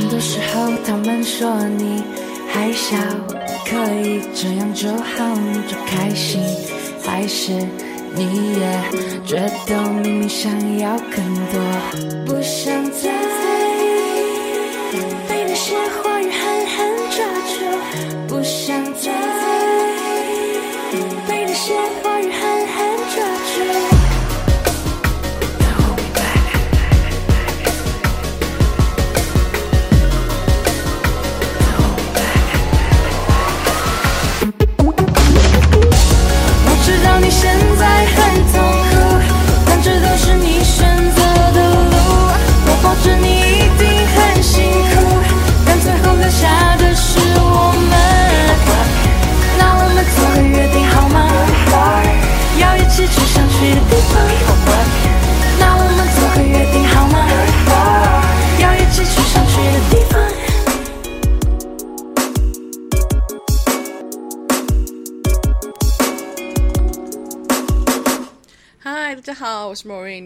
很多时候他们说你还小，可以这样就好，你就开心，还是你也觉得明明想要更多，不想再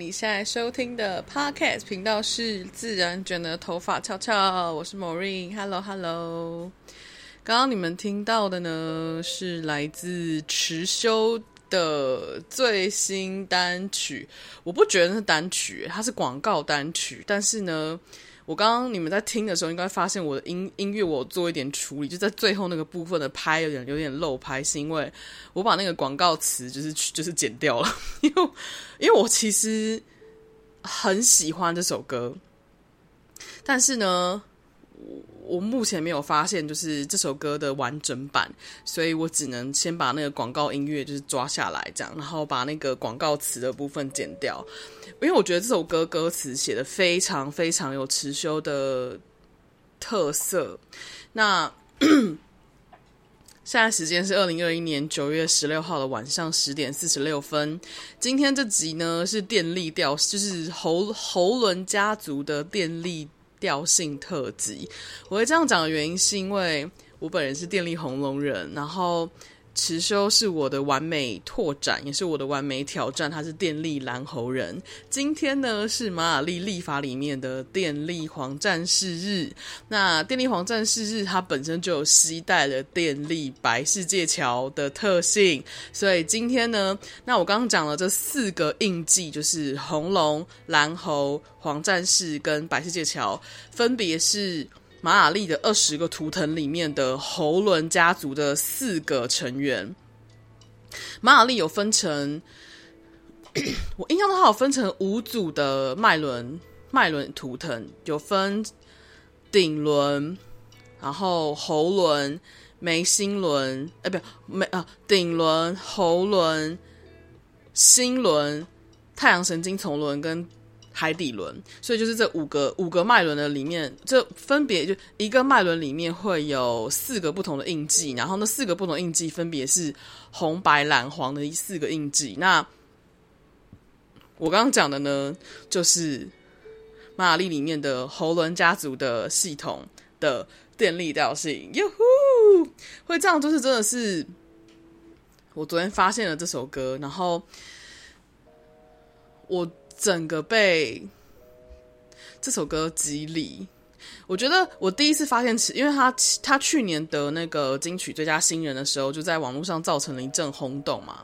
你现在收听的 Podcast 频道是自然卷的头发翘翘。我是 Maureen，Hello Hello。刚刚你们听到的呢，是来自迟修的最新单曲。我不觉得是单曲，它是广告单曲，但是呢。我刚刚你们在听的时候，应该发现我的音音乐我做一点处理，就在最后那个部分的拍有点有点漏拍，是因为我把那个广告词就是就是剪掉了，因为因为我其实很喜欢这首歌，但是呢，我我目前没有发现就是这首歌的完整版，所以我只能先把那个广告音乐就是抓下来这样，然后把那个广告词的部分剪掉。因为我觉得这首歌歌词写的非常非常有持修的特色。那 现在时间是二零二一年九月十六号的晚上十点四十六分。今天这集呢是电力调，就是喉喉轮家族的电力调性特辑。我会这样讲的原因是因为我本人是电力红龙人，然后。持修是我的完美拓展，也是我的完美挑战。他是电力蓝猴人。今天呢是马雅历历法里面的电力黄战士日。那电力黄战士日，它本身就有携带了电力白世界桥的特性。所以今天呢，那我刚刚讲了这四个印记，就是红龙、蓝猴、黄战士跟白世界桥，分别是。玛雅历的二十个图腾里面的喉轮家族的四个成员，玛雅历有分成，我印象中它有分成五组的脉轮脉轮图腾，有分顶轮，然后喉轮、眉心轮，哎，不，眉啊，顶轮、喉轮、心轮、太阳神经丛轮跟。海底轮，所以就是这五个五个脉轮的里面，这分别就一个脉轮里面会有四个不同的印记，然后那四个不同印记分别是红、白、蓝、黄的四个印记。那我刚刚讲的呢，就是马雅历里面的喉轮家族的系统的电力调性。哟呼，会这样就是真的是我昨天发现了这首歌，然后我。整个被这首歌激励，我觉得我第一次发现，因为他他去年得那个金曲最佳新人的时候，就在网络上造成了一阵轰动嘛。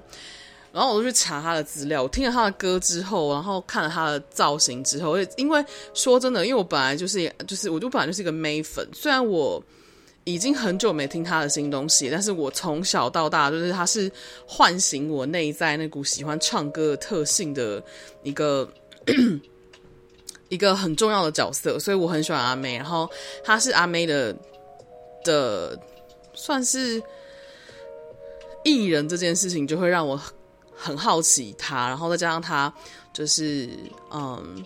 然后我就去查他的资料，我听了他的歌之后，然后看了他的造型之后，因为说真的，因为我本来就是就是，我就本来就是一个妹粉，虽然我。已经很久没听他的新东西，但是我从小到大就是他是唤醒我内在那股喜欢唱歌的特性的一个 一个很重要的角色，所以我很喜欢阿妹。然后他是阿妹的的算是艺人这件事情，就会让我很好奇他。然后再加上他就是嗯。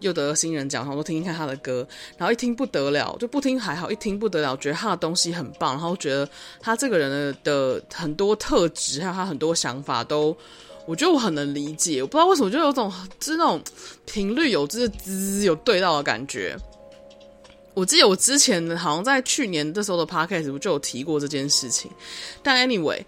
又得新人奖，然后都听听看他的歌，然后一听不得了，就不听还好，一听不得了，觉得他的东西很棒，然后觉得他这个人的的很多特质，还有他很多想法都，我觉得我很能理解。我不知道为什么，就有种就是那种频率有滋滋有对到的感觉。我记得我之前好像在去年这时候的 podcast 我就有提过这件事情，但 anyway。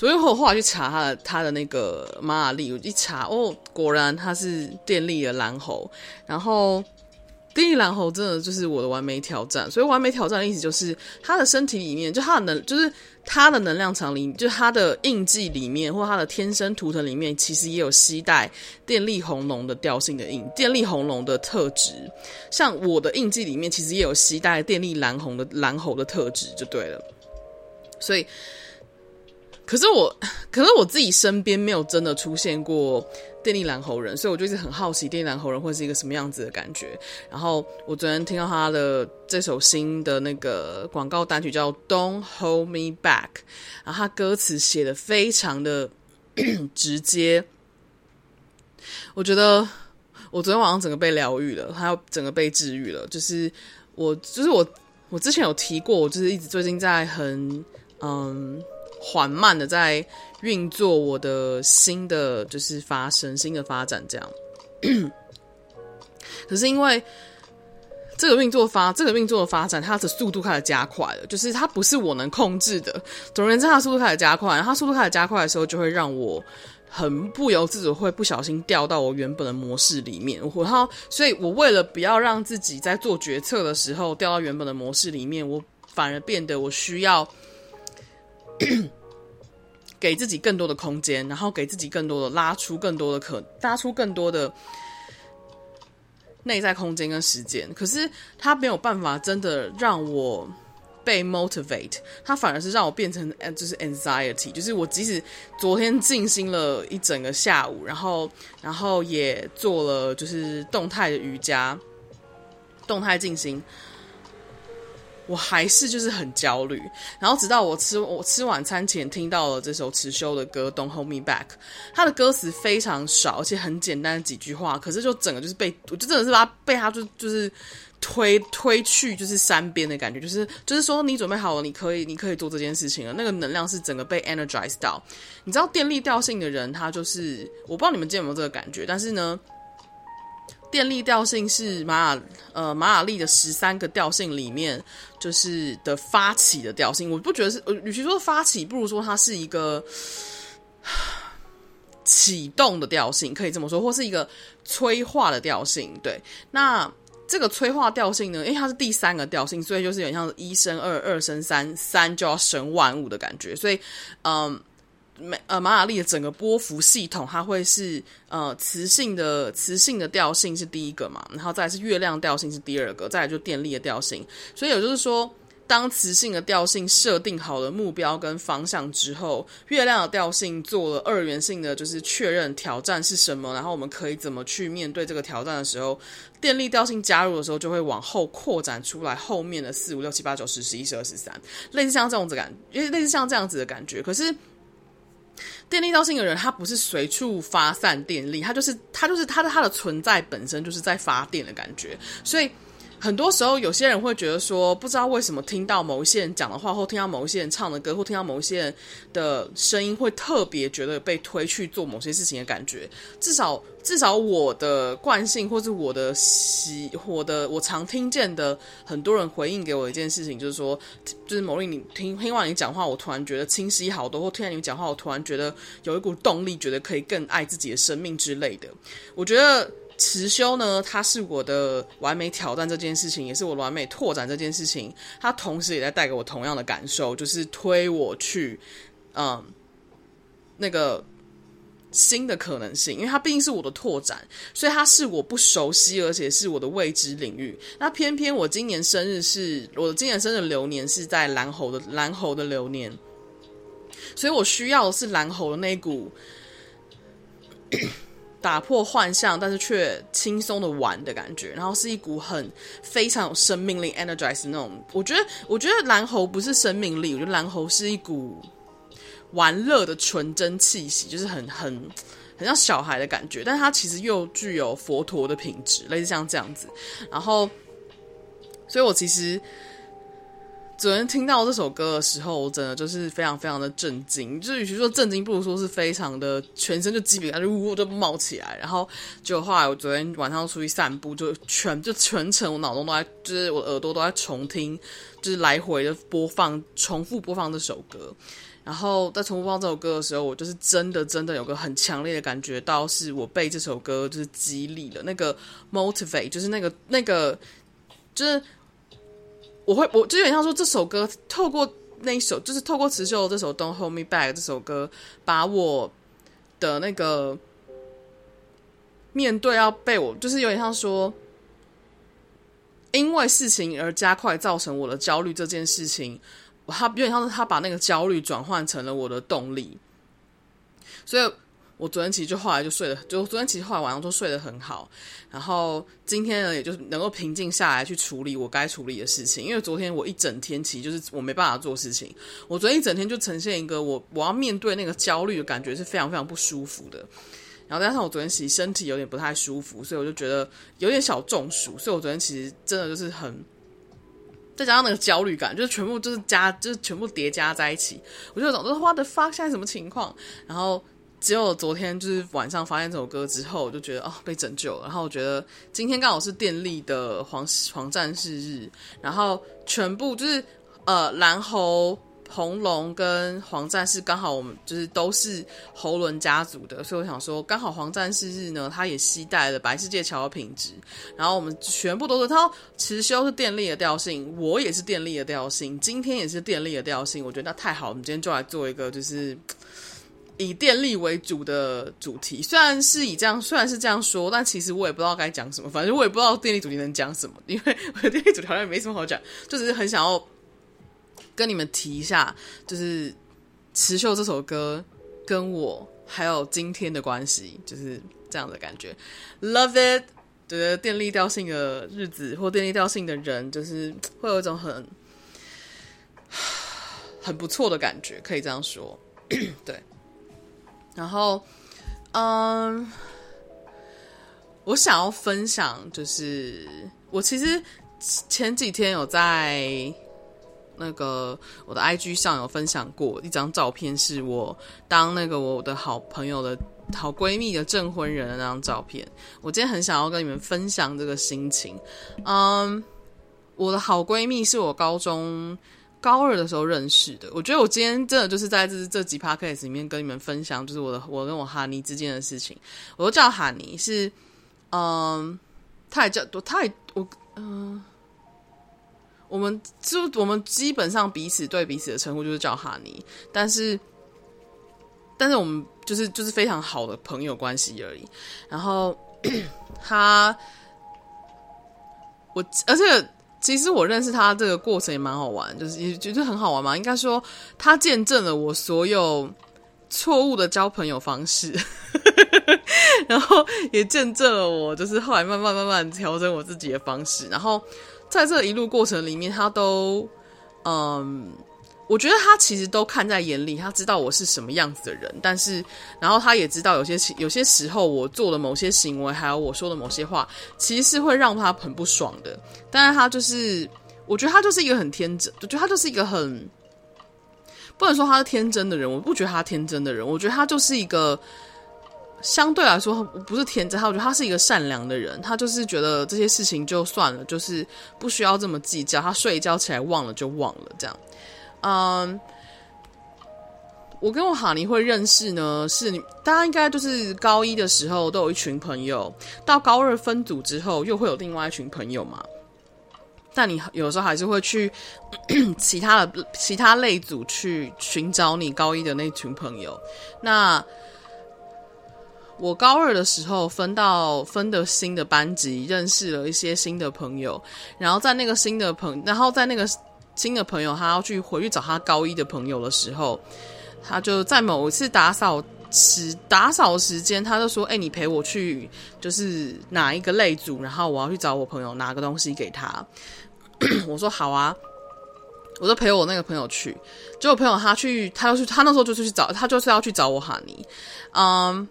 所以我后来去查他的他的那个玛雅历，我一查哦，果然他是电力的蓝猴。然后电力蓝猴真的就是我的完美挑战，所以完美挑战的意思就是他的身体里面，就他的能，就是他的能量场里，就他的印记里面，或他的天生图腾里面，其实也有携带电力红龙的调性的印，电力红龙的特质。像我的印记里面，其实也有携带电力蓝红的蓝猴的特质，就对了。所以，可是我，可是我自己身边没有真的出现过。电力蓝猴人，所以我就一直很好奇电力蓝猴人会是一个什么样子的感觉。然后我昨天听到他的这首新的那个广告单曲叫《Don't Hold Me Back》，然后他歌词写得非常的 直接，我觉得我昨天晚上整个被疗愈了，还有整个被治愈了。就是我，就是我，我之前有提过，我就是一直最近在很嗯。缓慢的在运作我的新的就是发生新的发展这样，可是因为这个运作发这个运作的发展，它的速度开始加快了，就是它不是我能控制的。总而言之，它速度开始加快，它速度开始加快的时候，就会让我很不由自主会不小心掉到我原本的模式里面。然后，所以我为了不要让自己在做决策的时候掉到原本的模式里面，我反而变得我需要。给自己更多的空间，然后给自己更多的拉出更多的可拉出更多的内在空间跟时间。可是他没有办法真的让我被 motivate，他反而是让我变成就是 anxiety，就是我即使昨天静心了一整个下午，然后然后也做了就是动态的瑜伽，动态静心。我还是就是很焦虑，然后直到我吃我吃晚餐前听到了这首持修的歌《Don't Hold Me Back》，它的歌词非常少，而且很简单的几句话，可是就整个就是被我就真的是把它被他就就是推推去就是山边的感觉，就是就是说你准备好了，你可以你可以做这件事情了，那个能量是整个被 energized 到。你知道电力调性的人，他就是我不知道你们见有没有这个感觉，但是呢。电力调性是马雅呃马雅历的十三个调性里面，就是的发起的调性。我不觉得是，与其说发起，不如说它是一个启动的调性，可以这么说，或是一个催化的调性。对，那这个催化调性呢，因为它是第三个调性，所以就是有点像一生二，二生三，三就要生万物的感觉。所以，嗯。呃，马雅历的整个波幅系统，它会是呃磁性的，磁性的调性是第一个嘛，然后再是月亮调性是第二个，再来就电力的调性。所以也就是说，当磁性的调性设定好了目标跟方向之后，月亮的调性做了二元性的就是确认挑战是什么，然后我们可以怎么去面对这个挑战的时候，电力调性加入的时候，就会往后扩展出来后面的四五六七八九十十一十二十三，类似像这样子感，因为类似像这样子的感觉，可是。电力调性的人，他不是随处发散电力，他就是他就是他的他的存在本身就是在发电的感觉，所以。很多时候，有些人会觉得说，不知道为什么听到某些人讲的话，或听到某些人唱的歌，或听到某些人的声音，会特别觉得被推去做某些事情的感觉。至少，至少我的惯性，或是我的习，我的我常听见的很多人回应给我一件事情，就是说，就是某人你听听完你讲话，我突然觉得清晰好多，或听完你讲话，我突然觉得有一股动力，觉得可以更爱自己的生命之类的。我觉得。辞修呢，它是我的完美挑战这件事情，也是我完美拓展这件事情。它同时也在带给我同样的感受，就是推我去，嗯，那个新的可能性。因为它毕竟是我的拓展，所以它是我不熟悉，而且是我的未知领域。那偏偏我今年生日是我今年生日流年是在蓝猴的蓝猴的流年，所以我需要的是蓝猴的那股。打破幻象，但是却轻松的玩的感觉，然后是一股很非常有生命力、energize 那种。我觉得，我觉得蓝猴不是生命力，我觉得蓝猴是一股玩乐的纯真气息，就是很很很像小孩的感觉，但是它其实又具有佛陀的品质，类似像这样子。然后，所以我其实。昨天听到这首歌的时候，我真的就是非常非常的震惊。就是与其说震惊，不如说是非常的全身就鸡皮疙瘩就呜就冒起来。然后就后来我昨天晚上出去散步，就全就全程我脑中都在，就是我耳朵都在重听，就是来回的播放，重复播放这首歌。然后在重复放这首歌的时候，我就是真的真的有个很强烈的感觉到，是我被这首歌就是激励了，那个 motivate 就是那个那个就是我会我就有点像说这首歌透过那一首就是透过持修这首 Don't Hold Me Back 这首歌，把我的那个面对要被我就是有点像说。因为事情而加快造成我的焦虑这件事情，他有点像是他把那个焦虑转换成了我的动力，所以我昨天其实就后来就睡得，就昨天其实后来晚上都睡得很好，然后今天呢，也就能够平静下来去处理我该处理的事情，因为昨天我一整天其实就是我没办法做事情，我昨天一整天就呈现一个我我要面对那个焦虑的感觉是非常非常不舒服的。然后加上我昨天其实身体有点不太舒服，所以我就觉得有点小中暑，所以我昨天其实真的就是很，再加上那个焦虑感，就是全部就是加，就是全部叠加在一起，我就总是 What the fuck，现在什么情况？然后只有昨天就是晚上发现这首歌之后，我就觉得哦被拯救了。然后我觉得今天刚好是电力的黄黄战士日，然后全部就是呃蓝猴。红龙跟黄战士刚好，我们就是都是喉轮家族的，所以我想说，刚好黄战士日呢，他也携带了白世界桥的品质，然后我们全部都是，他持修是电力的调性，我也是电力的调性，今天也是电力的调性，我觉得那太好，我们今天就来做一个就是以电力为主的主题，虽然是以这样，虽然是这样说，但其实我也不知道该讲什么，反正我也不知道电力主题能讲什么，因为我的电力主题好像也没什么好讲，就只是很想要。跟你们提一下，就是《持秀》这首歌跟我还有今天的关系，就是这样的感觉。Love it，觉得电力调性的日子或电力调性的人，就是会有一种很很不错的感觉，可以这样说。对，然后，嗯，我想要分享，就是我其实前几天有在。那个我的 IG 上有分享过一张照片，是我当那个我的好朋友的好闺蜜的证婚人的那张照片。我今天很想要跟你们分享这个心情。嗯，我的好闺蜜是我高中高二的时候认识的。我觉得我今天真的就是在这这几 p o c a s t 里面跟你们分享，就是我的我跟我哈尼之间的事情。我都叫哈尼，是嗯，他也叫他也我嗯。我们就我们基本上彼此对彼此的称呼就是叫哈尼，但是，但是我们就是就是非常好的朋友关系而已。然后 他，我而且其实我认识他这个过程也蛮好玩，就是也觉得很好玩嘛。应该说，他见证了我所有错误的交朋友方式，然后也见证了我就是后来慢慢慢慢调整我自己的方式，然后。在这一路过程里面，他都，嗯，我觉得他其实都看在眼里，他知道我是什么样子的人，但是，然后他也知道有些有些时候我做的某些行为，还有我说的某些话，其实是会让他很不爽的。但是他就是，我觉得他就是一个很天真，我觉得他就是一个很，不能说他是天真的人，我不觉得他天真的人，我觉得他就是一个。相对来说，不是天真，他我觉得他是一个善良的人，他就是觉得这些事情就算了，就是不需要这么计较。他睡一觉起来忘了就忘了，这样。嗯，我跟我哈尼会认识呢，是你大家应该就是高一的时候都有一群朋友，到高二分组之后又会有另外一群朋友嘛。但你有时候还是会去 其他的其他类组去寻找你高一的那群朋友，那。我高二的时候分到分的新的班级，认识了一些新的朋友，然后在那个新的朋，然后在那个新的朋友他要去回去找他高一的朋友的时候，他就在某一次打扫时打扫时间，他就说：“哎、你陪我去，就是哪一个类组，然后我要去找我朋友拿个东西给他。”我说：“好啊。”我就陪我那个朋友去，结果朋友他去，他要去，他那时候就是去找他，就是要去找我哈尼，嗯。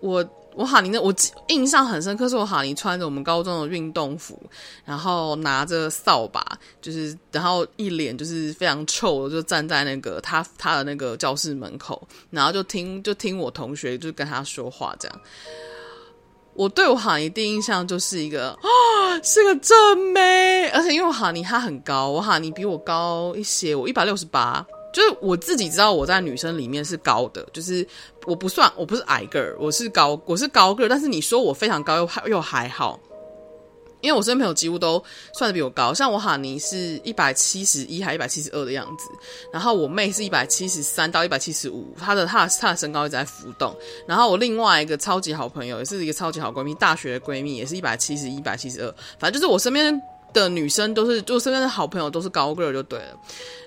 我我哈尼那我印象很深刻，是我哈尼穿着我们高中的运动服，然后拿着扫把，就是然后一脸就是非常臭的，就站在那个他他的那个教室门口，然后就听就听我同学就跟他说话这样。我对我哈尼第一印象就是一个 啊，是个正妹，而且因为我哈尼他很高，我哈尼比我高一些，我一百六十八，就是我自己知道我在女生里面是高的，就是我不算我不是矮个儿，我是高我是高个儿，但是你说我非常高又还又还好，因为我身边朋友几乎都算得比我高，像我哈尼是一百七十一还一百七十二的样子，然后我妹是一百七十三到一百七十五，她的她的她的身高一直在浮动，然后我另外一个超级好朋友也是一个超级好闺蜜，大学的闺蜜也是一百七十一、一百七十二，反正就是我身边的女生都是，就身边的好朋友都是高个儿就对了，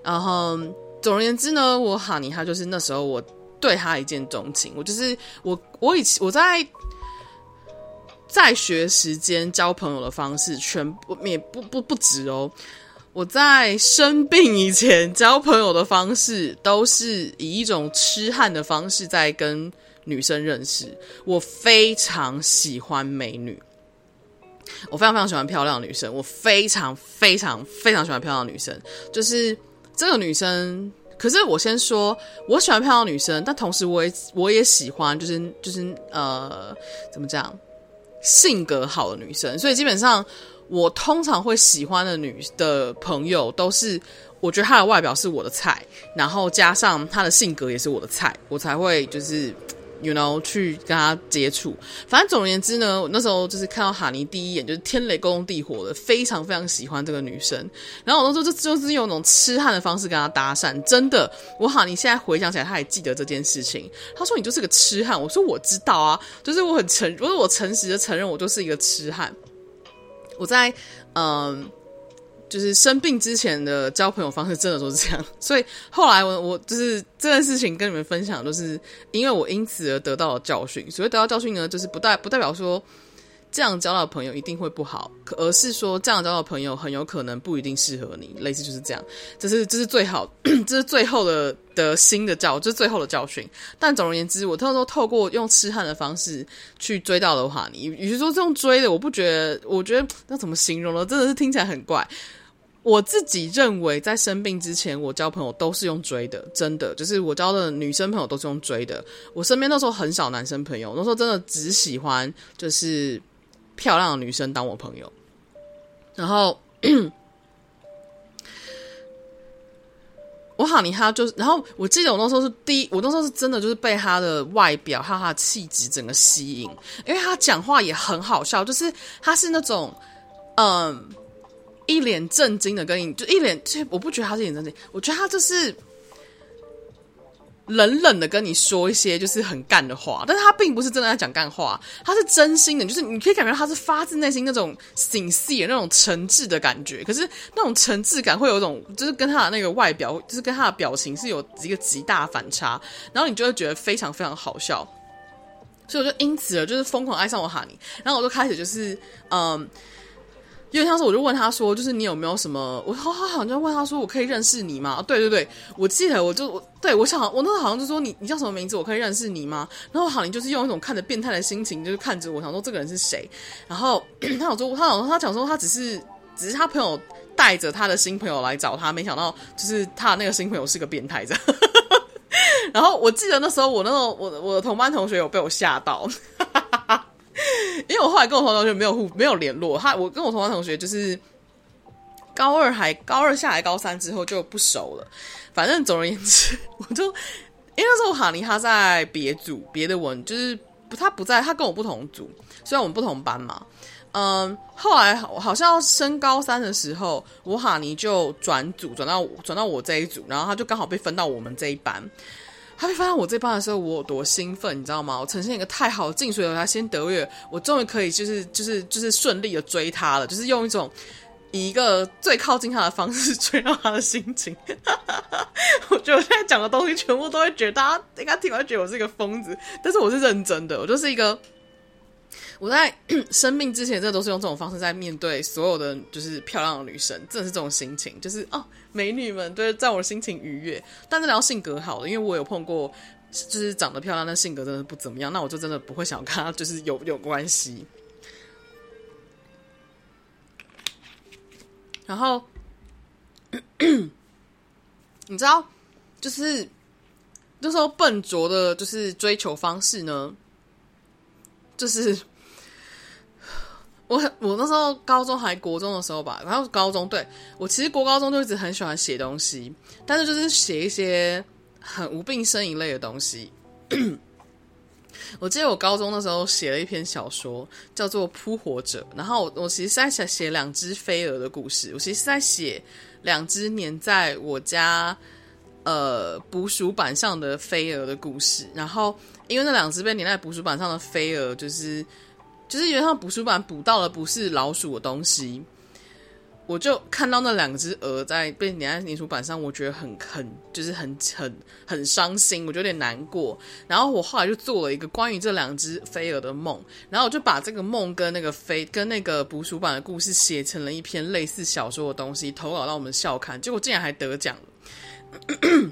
然后。总而言之呢，我哈尼他就是那时候我对他一见钟情。我就是我我以前我在在学时间交朋友的方式，全部也不不不止哦。我在生病以前交朋友的方式，都是以一种痴汉的方式在跟女生认识。我非常喜欢美女，我非常非常喜欢漂亮的女生，我非常非常非常喜欢漂亮的女生，就是。这个女生，可是我先说，我喜欢漂亮女生，但同时我也我也喜欢，就是就是呃，怎么讲，性格好的女生。所以基本上，我通常会喜欢的女的朋友，都是我觉得她的外表是我的菜，然后加上她的性格也是我的菜，我才会就是。You know，去跟他接触，反正总而言之呢，我那时候就是看到哈尼第一眼就是天雷勾动地火的，非常非常喜欢这个女生。然后我那时候就就是用那种痴汉的方式跟他搭讪，真的，我哈尼现在回想起来，他还记得这件事情。他说你就是个痴汉，我说我知道啊，就是我很诚，我说我诚实的承认我就是一个痴汉。我在嗯。就是生病之前的交朋友方式真的都是这样，所以后来我我就是这件事情跟你们分享，都是因为我因此而得到了教训。所谓得到教训呢，就是不代不代表说这样交到朋友一定会不好，而是说这样交到朋友很有可能不一定适合你。类似就是这样，这 是这是最好，这是最后的的新的教，这是最后的教训。但总而言之，我透过透过用痴汉的方式去追到的话，你与其说这种追的，我不觉得，我觉得那怎么形容呢？真的是听起来很怪。我自己认为，在生病之前，我交朋友都是用追的，真的，就是我交的女生朋友都是用追的。我身边那时候很少男生朋友，那时候真的只喜欢就是漂亮的女生当我朋友。然后我哈尼他就是，然后我记得我那时候是第一，我那时候是真的就是被他的外表还有他的气质整个吸引，因为他讲话也很好笑，就是他是那种嗯。一脸震惊的跟你，就一脸，其实我不觉得他是一脸正经，我觉得他就是冷冷的跟你说一些就是很干的话，但是他并不是真的在讲干话，他是真心的，就是你可以感觉到他是发自内心那种心细那种诚挚的感觉，可是那种诚挚感会有一种，就是跟他的那个外表，就是跟他的表情是有一个极大反差，然后你就会觉得非常非常好笑，所以我就因此了，就是疯狂爱上我哈尼，然后我就开始就是嗯。因为当时我就问他说：“就是你有没有什么？”我好好好，就问他说：“我可以认识你吗？”对对对，我记得我就我对我想我那时候好像就说你你叫什么名字？我可以认识你吗？然后好像就是用一种看着变态的心情，就是看着我，想说这个人是谁？然后 他想说他想说他讲说他只是只是他朋友带着他的新朋友来找他，没想到就是他那个新朋友是个变态这样。然后我记得那时候我那时候我我的同班同学有被我吓到。哈哈哈 因为我后来跟我同学没有互没有联络，他我跟我同班同学就是高二还高二下来高三之后就不熟了。反正总而言之，我就因为那时候哈尼他在别组别的文，就是不他不在，他跟我不同组，虽然我们不同班嘛。嗯，后来好像升高三的时候，我哈尼就转组转到转到我这一组，然后他就刚好被分到我们这一班。他被发现我这班的时候，我有多兴奋，你知道吗？我呈现一个太好进水楼台先得月，我终于可以就是就是就是顺利的追他了，就是用一种以一个最靠近他的方式追到他的心情。我觉得我现在讲的东西全部都会觉得大家应该听完觉得我是一个疯子，但是我是认真的，我就是一个。我在 生病之前，这都是用这种方式在面对所有的就是漂亮的女生，真的是这种心情，就是哦，美女们对，在我心情愉悦。但是聊性格好的，因为我有碰过，就是长得漂亮但性格真的不怎么样，那我就真的不会想跟她就是有有关系。然后，你知道，就是那时候笨拙的，就是追求方式呢，就是。我我那时候高中还国中的时候吧，然后高中对我其实国高中就一直很喜欢写东西，但是就是写一些很无病呻吟类的东西。我记得我高中的时候写了一篇小说，叫做《扑火者》，然后我我其实是在写写两只飞蛾的故事，我其实是在写两只粘在我家呃捕鼠板上的飞蛾的故事，然后因为那两只被粘在捕鼠板上的飞蛾，就是就是原上捕鼠板捕到了不是老鼠的东西。我就看到那两只鹅在被粘在粘鼠板上，我觉得很很就是很很很伤心，我就有点难过。然后我后来就做了一个关于这两只飞蛾的梦，然后我就把这个梦跟那个飞跟那个捕鼠板的故事写成了一篇类似小说的东西，投稿到我们校刊，结果竟然还得奖了。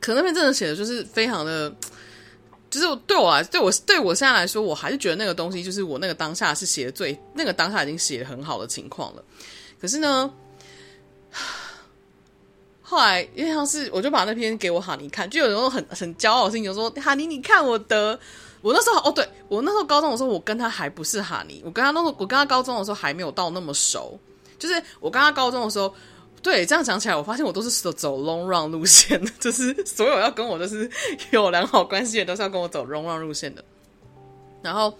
可那边真的写的就是非常的，就是对我来，对我对我现在来说，我还是觉得那个东西就是我那个当下是写的最，那个当下已经写的很好的情况了。可是呢，后来因为像是我就把那篇给我哈尼看，就有时候很很骄傲的心情，说哈尼，你看我的。我那时候哦，对我那时候高中的时候，我跟他还不是哈尼，我跟他那时候我跟他高中的时候还没有到那么熟。就是我跟他高中的时候，对，这样讲起来，我发现我都是走走 long run 路线的，就是所有要跟我就是有良好关系的，都是要跟我走 long run 路线的。然后。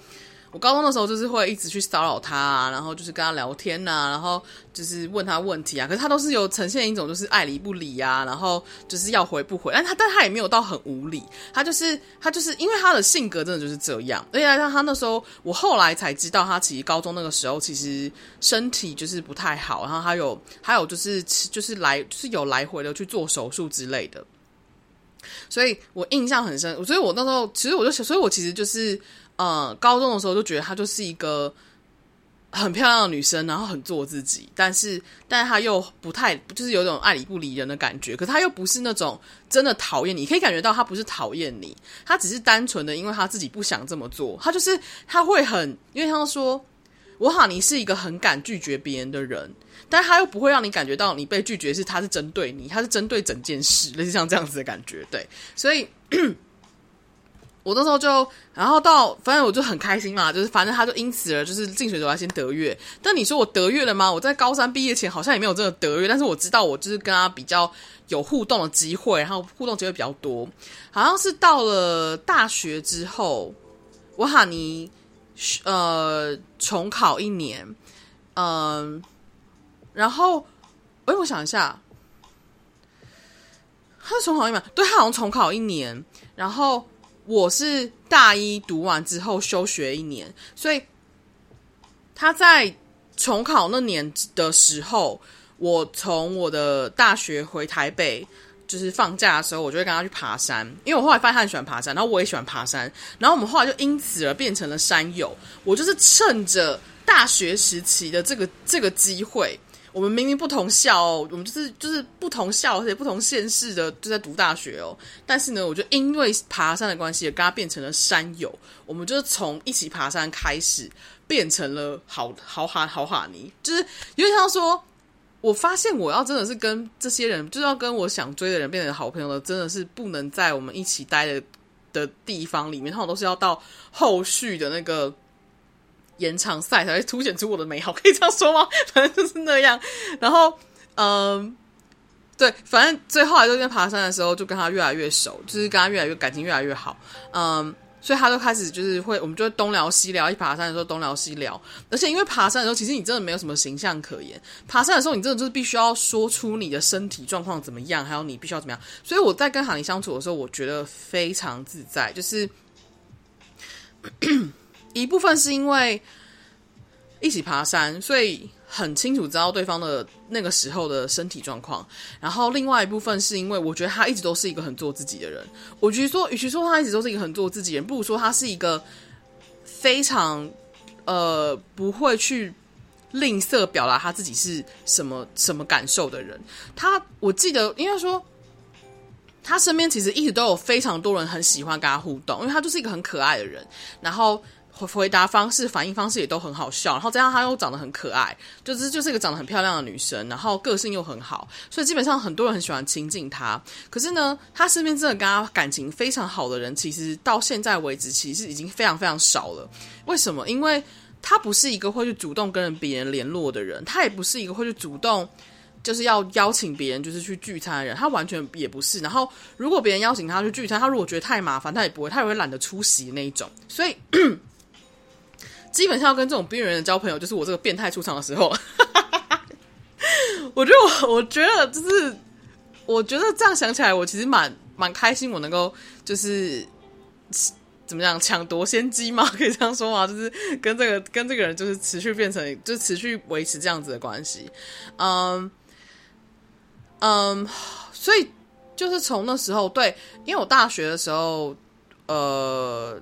我高中的时候就是会一直去骚扰他啊，然后就是跟他聊天呐、然后就是问他问题啊。可是他都是有呈现一种就是爱理不理啊，然后就是要回不回。但他但他也没有到很无理，他就是他就是因为他的性格真的就是这样。而且他他那时候，我后来才知道，他其实高中那个时候其实身体就是不太好，然后还有还有就是就是来就是有来回的去做手术之类的。所以我印象很深，所以我那时候其实我就，所以我其实就是。嗯，高中的时候就觉得她就是一个很漂亮的女生，然后很做自己，但是，但是她又不太，就是有种爱理不理人的感觉。可她又不是那种真的讨厌你，可以感觉到她不是讨厌你，她只是单纯的因为她自己不想这么做。她就是她会很，因为她说，我哈你是一个很敢拒绝别人的人，但她又不会让你感觉到你被拒绝是她是针对你，她是针对整件事，类似像这样子的感觉。对，所以。我那时候就，然后到，反正我就很开心嘛，就是反正他就因此而就是近水楼台先得月。但你说我得月了吗？我在高三毕业前好像也没有真的得月，但是我知道我就是跟他比较有互动的机会，然后互动机会比较多。好像是到了大学之后，我喊你呃重考一年，嗯、然后哎，我想一下，他重考一年，对，他好像重考一年，然后。我是大一读完之后休学一年，所以他在重考那年的时候，我从我的大学回台北，就是放假的时候，我就会跟他去爬山。因为我后来发现他很喜欢爬山，然后我也喜欢爬山，然后我们后来就因此而变成了山友。我就是趁着大学时期的这个这个机会。我们明明不同校哦，我们就是就是不同校，而且不同县市的，就在读大学哦。但是呢，我就因为爬山的关系，跟他变成了山友。我们就是从一起爬山开始，变成了好好哈好哈尼，就是有点像说，我发现我要真的是跟这些人，就是要跟我想追的人变成好朋友了，真的是不能在我们一起待的的地方里面，他们都是要到后续的那个。延长赛才会凸显出我的美好，可以这样说吗？反正就是那样。然后，嗯，对，反正最后来就跟爬山的时候，就跟他越来越熟，就是跟他越来越感情越来越好。嗯，所以他就开始就是会，我们就会东聊西聊。一爬山的时候东聊西聊，而且因为爬山的时候，其实你真的没有什么形象可言。爬山的时候，你真的就是必须要说出你的身体状况怎么样，还有你必须要怎么样。所以我在跟哈尼相处的时候，我觉得非常自在，就是。一部分是因为一起爬山，所以很清楚知道对方的那个时候的身体状况。然后另外一部分是因为我觉得他一直都是一个很做自己的人。我觉得说，与其说他一直都是一个很做自己人，不如说他是一个非常呃不会去吝啬表达他自己是什么什么感受的人。他我记得应该说，他身边其实一直都有非常多人很喜欢跟他互动，因为他就是一个很可爱的人。然后。回答方式、反应方式也都很好笑，然后这样她又长得很可爱，就是就是一个长得很漂亮的女生，然后个性又很好，所以基本上很多人很喜欢亲近她。可是呢，她身边真的跟她感情非常好的人，其实到现在为止其实已经非常非常少了。为什么？因为她不是一个会去主动跟别人联络的人，她也不是一个会去主动就是要邀请别人就是去聚餐的人，他完全也不是。然后如果别人邀请他去聚餐，他如果觉得太麻烦，他也不会，他也会懒得出席那一种。所以基本上要跟这种边缘人交朋友，就是我这个变态出场的时候。我觉得我我觉得就是我觉得这样想起来，我其实蛮蛮开心，我能够就是。怎么样抢夺先机吗？可以这样说吗？就是跟这个跟这个人就是持续变成，就持续维持这样子的关系。嗯嗯，所 以就是从那时候，对，因为我大学的时候，呃，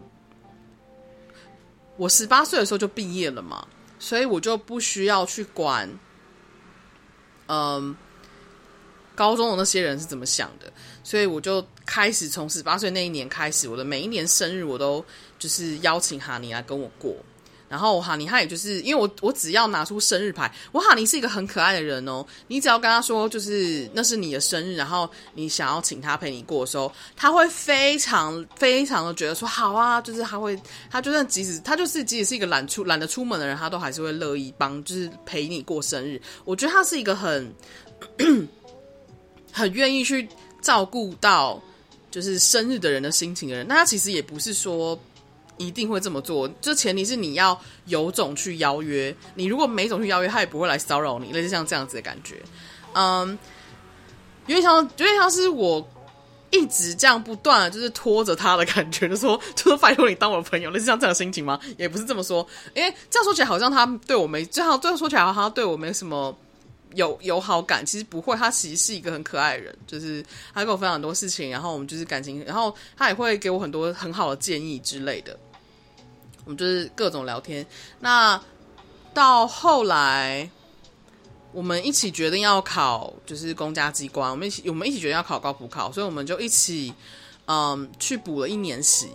我十八岁的时候就毕业了嘛，所以我就不需要去管，嗯，高中的那些人是怎么想的。所以我就开始从十八岁那一年开始，我的每一年生日我都就是邀请哈尼来跟我过。然后哈尼他也就是因为我我只要拿出生日牌，我哈尼是一个很可爱的人哦。你只要跟他说就是那是你的生日，然后你想要请他陪你过的时候，他会非常非常的觉得说好啊，就是他会他就算即使他就是即使是一个懒出懒得出门的人，他都还是会乐意帮就是陪你过生日。我觉得他是一个很 很愿意去。照顾到就是生日的人的心情的人，那他其实也不是说一定会这么做，就前提是你要有种去邀约。你如果没种去邀约，他也不会来骚扰你，类似像这样子的感觉。嗯，有点像，有点像是我一直这样不断就是拖着他的感觉，就说，就说拜托你当我的朋友，类似像这样的心情吗？也不是这么说，因为这样说起来好像他对我没，这样这样说起来好像他对我没什么。有有好感，其实不会。他其实是一个很可爱的人，就是他跟我分享很多事情，然后我们就是感情，然后他也会给我很多很好的建议之类的。我们就是各种聊天。那到后来，我们一起决定要考，就是公家机关。我们一起，我们一起决定要考高普考，所以我们就一起，嗯，去补了一年习。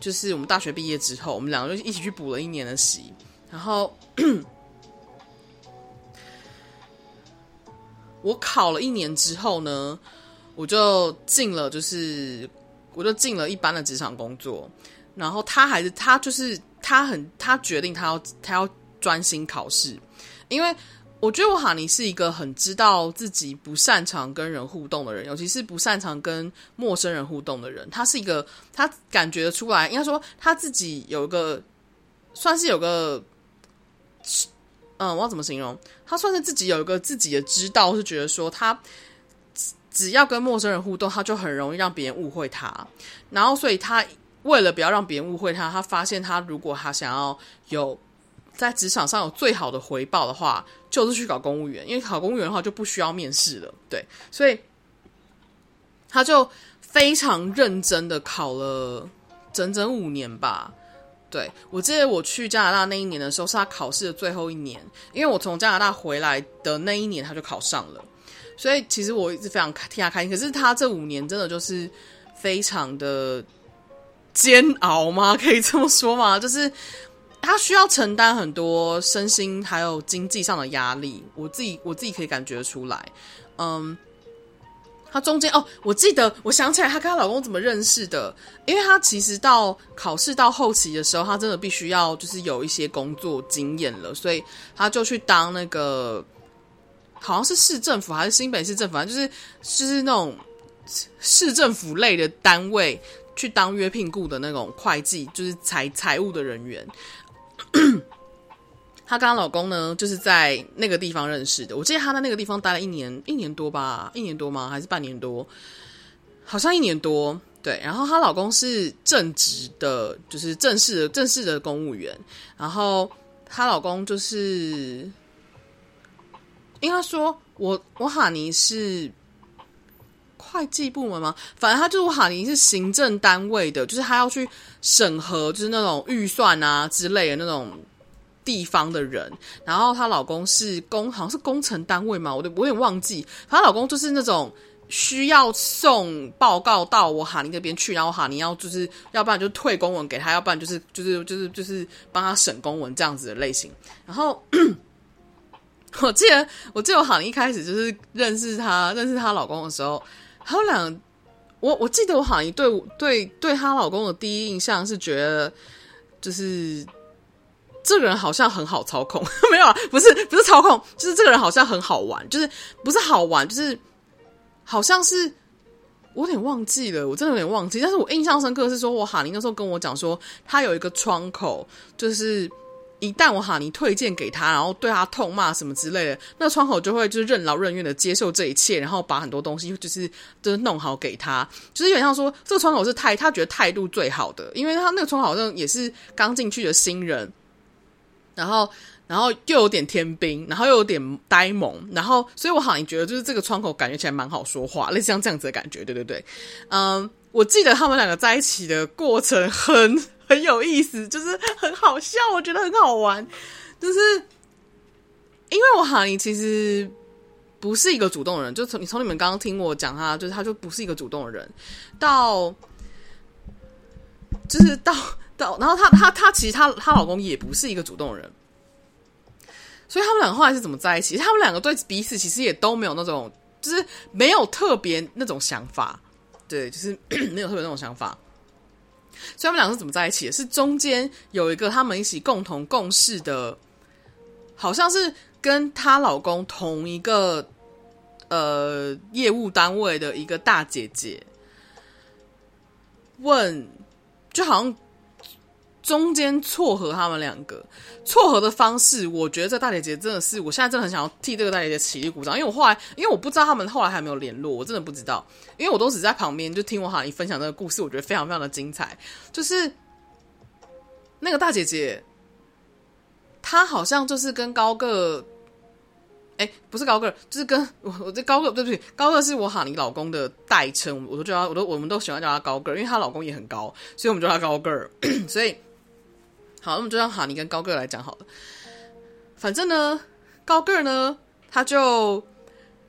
就是我们大学毕业之后，我们两个就一起去补了一年的习，然后。我考了一年之后呢，我就进了，就是我就进了一般的职场工作。然后他还是他就是他很他决定他要他要专心考试，因为我觉得我哈尼是一个很知道自己不擅长跟人互动的人，尤其是不擅长跟陌生人互动的人。他是一个他感觉出来，应该说他自己有一个算是有个。嗯，我要怎么形容？他算是自己有一个自己的知道，是觉得说他只只要跟陌生人互动，他就很容易让别人误会他。然后，所以他为了不要让别人误会他，他发现他如果他想要有在职场上有最好的回报的话，就是去考公务员。因为考公务员的话就不需要面试了。对，所以他就非常认真的考了整整五年吧。对，我记得我去加拿大那一年的时候，是他考试的最后一年，因为我从加拿大回来的那一年他就考上了，所以其实我一直非常替他开心。可是他这五年真的就是非常的煎熬吗？可以这么说吗？就是他需要承担很多身心还有经济上的压力，我自己我自己可以感觉出来，嗯。她中间哦，我记得，我想起来，她跟她老公怎么认识的？因为她其实到考试到后期的时候，她真的必须要就是有一些工作经验了，所以她就去当那个好像是市政府还是新北市政府，反正就是就是那种市政府类的单位去当约聘雇的那种会计，就是财财务的人员。她跟她老公呢，就是在那个地方认识的。我记得她在那个地方待了一年，一年多吧，一年多吗？还是半年多？好像一年多。对，然后她老公是正职的，就是正式的、正式的公务员。然后她老公就是，应该说我我哈尼是会计部门吗？反正他就是我哈尼是行政单位的，就是他要去审核，就是那种预算啊之类的那种。地方的人，然后她老公是工，好像是工程单位嘛，我都我有点忘记。她老公就是那种需要送报告到我哈尼那边去，然后哈尼要就是，要不然就退公文给他，要不然就是就是就是就是帮他审公文这样子的类型。然后 我记得，我记得我哈尼一开始就是认识她，认识她老公的时候，他们俩，我我记得我哈尼对对对她老公的第一印象是觉得就是。这个人好像很好操控，没有啊，不是不是操控，就是这个人好像很好玩，就是不是好玩，就是好像是我有点忘记了，我真的有点忘记，但是我印象深刻是说，我哈尼那时候跟我讲说，他有一个窗口，就是。一旦我哈尼推荐给他，然后对他痛骂什么之类的，那窗口就会就是任劳任怨的接受这一切，然后把很多东西就是就是弄好给他，就是有点像说这个窗口是态他觉得态度最好的，因为他那个窗口好像也是刚进去的新人，然后然后又有点天兵，然后又有点呆萌，然后所以我好像觉得就是这个窗口感觉起来蛮好说话，类似像这样子的感觉，对对对，嗯，我记得他们两个在一起的过程很。很有意思，就是很好笑，我觉得很好玩。就是因为我哈尼其实不是一个主动的人，就从你从你们刚刚听我讲他，就是他就不是一个主动的人。到就是到到，然后她她她其实她她老公也不是一个主动人，所以他们两个后来是怎么在一起？他们两个对彼此其实也都没有那种，就是没有特别那种想法，对，就是 没有特别那种想法。所以他们两个是怎么在一起的？是中间有一个他们一起共同共事的，好像是跟她老公同一个呃业务单位的一个大姐姐问，就好像。中间撮合他们两个撮合的方式，我觉得这大姐姐真的是，我现在真的很想要替这个大姐姐起立鼓掌，因为我后来，因为我不知道他们后来还没有联络，我真的不知道，因为我都只在旁边就听我哈尼分享这个故事，我觉得非常非常的精彩。就是那个大姐姐，她好像就是跟高个，哎，不是高个，就是跟我我这高个，对不对？高个是我哈尼老公的代称，我都叫他，我都我们都喜欢叫他高个，因为她老公也很高，所以我们叫他高个，所以。好，那么就让哈尼跟高个来讲好了。反正呢，高个呢，他就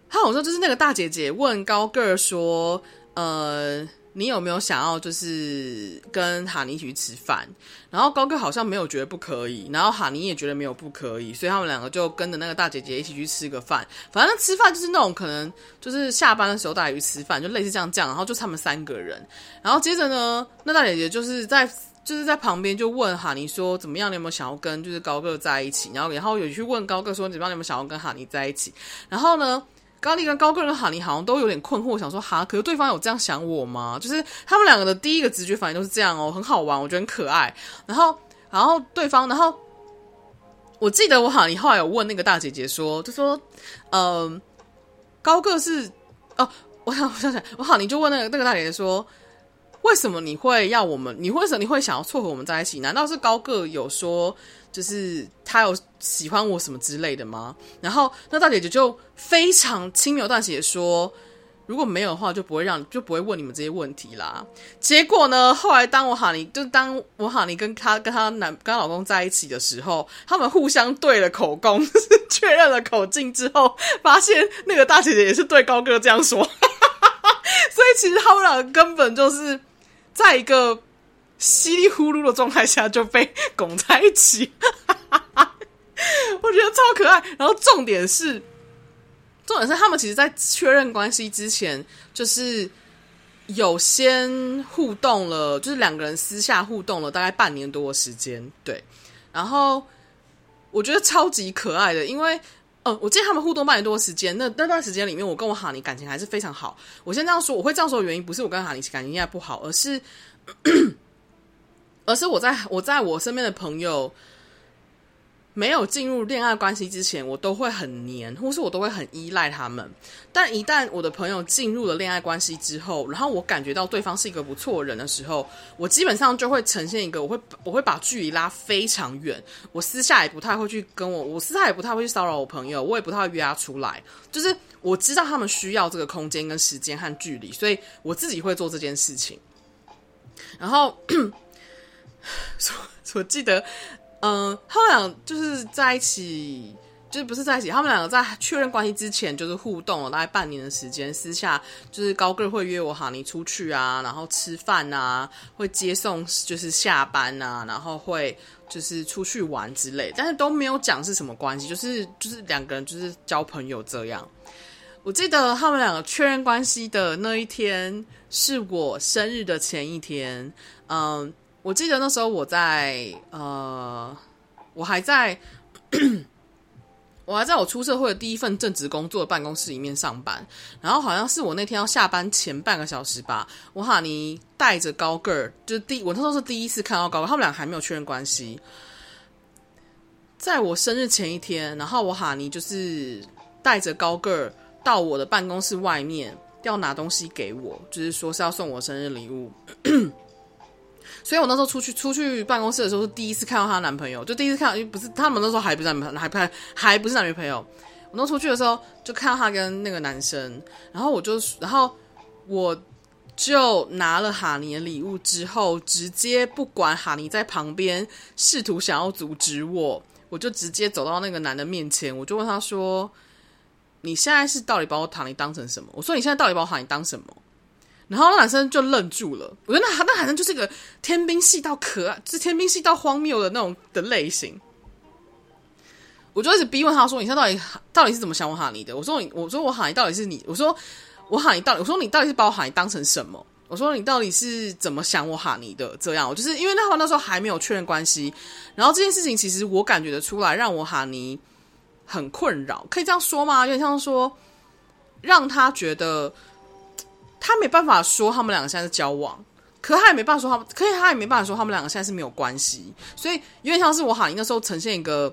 他好像就是那个大姐姐问高个说：“呃，你有没有想要就是跟哈尼一起去吃饭？”然后高个好像没有觉得不可以，然后哈尼也觉得没有不可以，所以他们两个就跟着那个大姐姐一起去吃个饭。反正吃饭就是那种可能就是下班的时候大家去吃饭，就类似这样这样。然后就他们三个人，然后接着呢，那大姐姐就是在。就是在旁边就问哈尼说怎么样？你有没有想要跟就是高个在一起？然后然后有去问高个说怎么样？你有没有想要跟哈尼在一起？然后呢，高丽跟高个跟哈尼好像都有点困惑，想说哈，可是对方有这样想我吗？就是他们两个的第一个直觉反应都是这样哦，很好玩，我觉得很可爱。然后然后对方，然后我记得我哈尼后来有问那个大姐姐说，就说嗯、高个是哦，我想我想想，我哈尼就问那个那个大姐姐说。为什么你会要我们？你为什么你会想要撮合我们在一起？难道是高个有说，就是他有喜欢我什么之类的吗？然后那大姐姐就非常轻描淡写说，如果没有的话，就不会让就不会问你们这些问题啦。结果呢，后来当我哈尼就当我哈尼跟她跟她男跟她老公在一起的时候，他们互相对了口供，确认了口径之后，发现那个大姐姐也是对高个这样说，所以其实他们两个根本就是。在一个稀里糊涂的状态下就被拱在一起，我觉得超可爱。然后重点是，重点是他们其实，在确认关系之前，就是有先互动了，就是两个人私下互动了大概半年多的时间。对，然后我觉得超级可爱的，因为呃，我记得他们互动半年多的时间，那那段时间里面，我跟我哈尼感情还是非常好。我先这样说，我会这样说的原因不是我跟哈尼感情现在不好，而是，而是我在我在我身边的朋友。没有进入恋爱关系之前，我都会很黏，或是我都会很依赖他们。但一旦我的朋友进入了恋爱关系之后，然后我感觉到对方是一个不错人的时候，我基本上就会呈现一个，我会我会把距离拉非常远。我私下也不太会去跟我，我私下也不太会去骚扰我朋友，我也不太会约他出来。就是我知道他们需要这个空间跟时间和距离，所以我自己会做这件事情。然后 我记得。嗯，他们俩就是在一起，就是不是在一起。他们两个在确认关系之前，就是互动了大概半年的时间。私下就是高个会约我哈尼出去啊，然后吃饭啊，会接送，就是下班啊，然后会就是出去玩之类。但是都没有讲是什么关系，就是就是两个人就是交朋友这样。我记得他们两个确认关系的那一天是我生日的前一天，嗯。我记得那时候我在呃，我还在。我还在我出社会的第一份正职工作的办公室里面上班，然后好像是我那天要下班前半个小时吧，我哈尼带着高个儿，就是第我那时候是第一次看到高个，他们俩还没有确认关系。在我生日前一天，然后我哈尼就是带着高个儿到我的办公室外面要拿东西给我，就是说是要送我生日礼物。所以我那时候出去出去办公室的时候，是第一次看到她男朋友，就第一次看到，不是他们那时候还不是男朋友，还不还还不是男女朋友。我那出去的时候，就看到他跟那个男生，然后我就，然后我就拿了哈尼的礼物之后，直接不管哈尼在旁边试图想要阻止我，我就直接走到那个男的面前，我就问他说：“你现在是到底把我哈尼当成什么？”我说：“你现在到底把我哈尼当什么？”然后那男生就愣住了，我觉得那那男生就是个天兵细到可爱，就是天兵细到荒谬的那种的类型。我就一直逼问他说：“你现到底到底是怎么想我哈尼的？”我说：“你我说我哈尼到底是你？我说我哈尼到底？我说你到底是把我哈尼当成什么？我说你到底是怎么想我哈尼的？这样，我就是因为那会那时候还没有确认关系，然后这件事情其实我感觉得出来，让我哈尼很困扰，可以这样说吗？有点像说让他觉得。”他没办法说他们两个现在是交往，可他也没办法说他们，可以他也没办法说他们两个现在是没有关系，所以有点像是我好像那时候呈现一个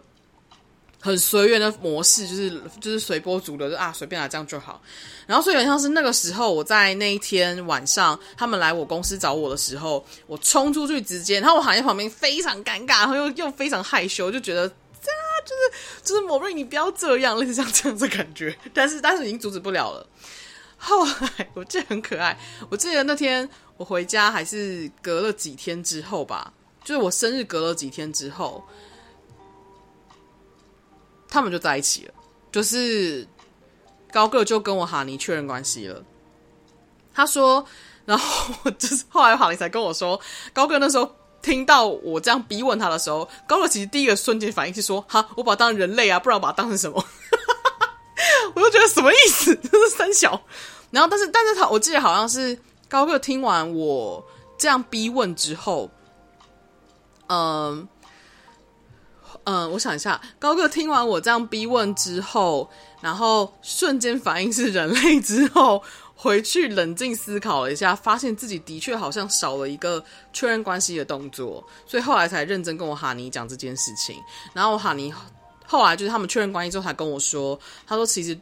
很随缘的模式，就是就是随波逐流，就啊随便来这样就好。然后所以有点像是那个时候我在那一天晚上他们来我公司找我的时候，我冲出去直接，然后我好像在旁边非常尴尬，然后又又非常害羞，就觉得啊就是就是某瑞你不要这样，类似像这样子感觉，但是但是已经阻止不了了。后来我记得很可爱，我记得那天我回家还是隔了几天之后吧，就是我生日隔了几天之后，他们就在一起了。就是高个就跟我哈尼确认关系了。他说，然后就是后来哈尼才跟我说，高个那时候听到我这样逼问他的时候，高个其实第一个瞬间反应是说：“哈，我把他当人类啊，不然我把他当成什么？” 我就觉得什么意思？就是三小。然后，但是，但是他，我记得好像是高个听完我这样逼问之后，嗯嗯，我想一下，高个听完我这样逼问之后，然后瞬间反应是人类之后，回去冷静思考了一下，发现自己的确好像少了一个确认关系的动作，所以后来才认真跟我哈尼讲这件事情。然后我哈尼后来就是他们确认关系之后，才跟我说，他说其实，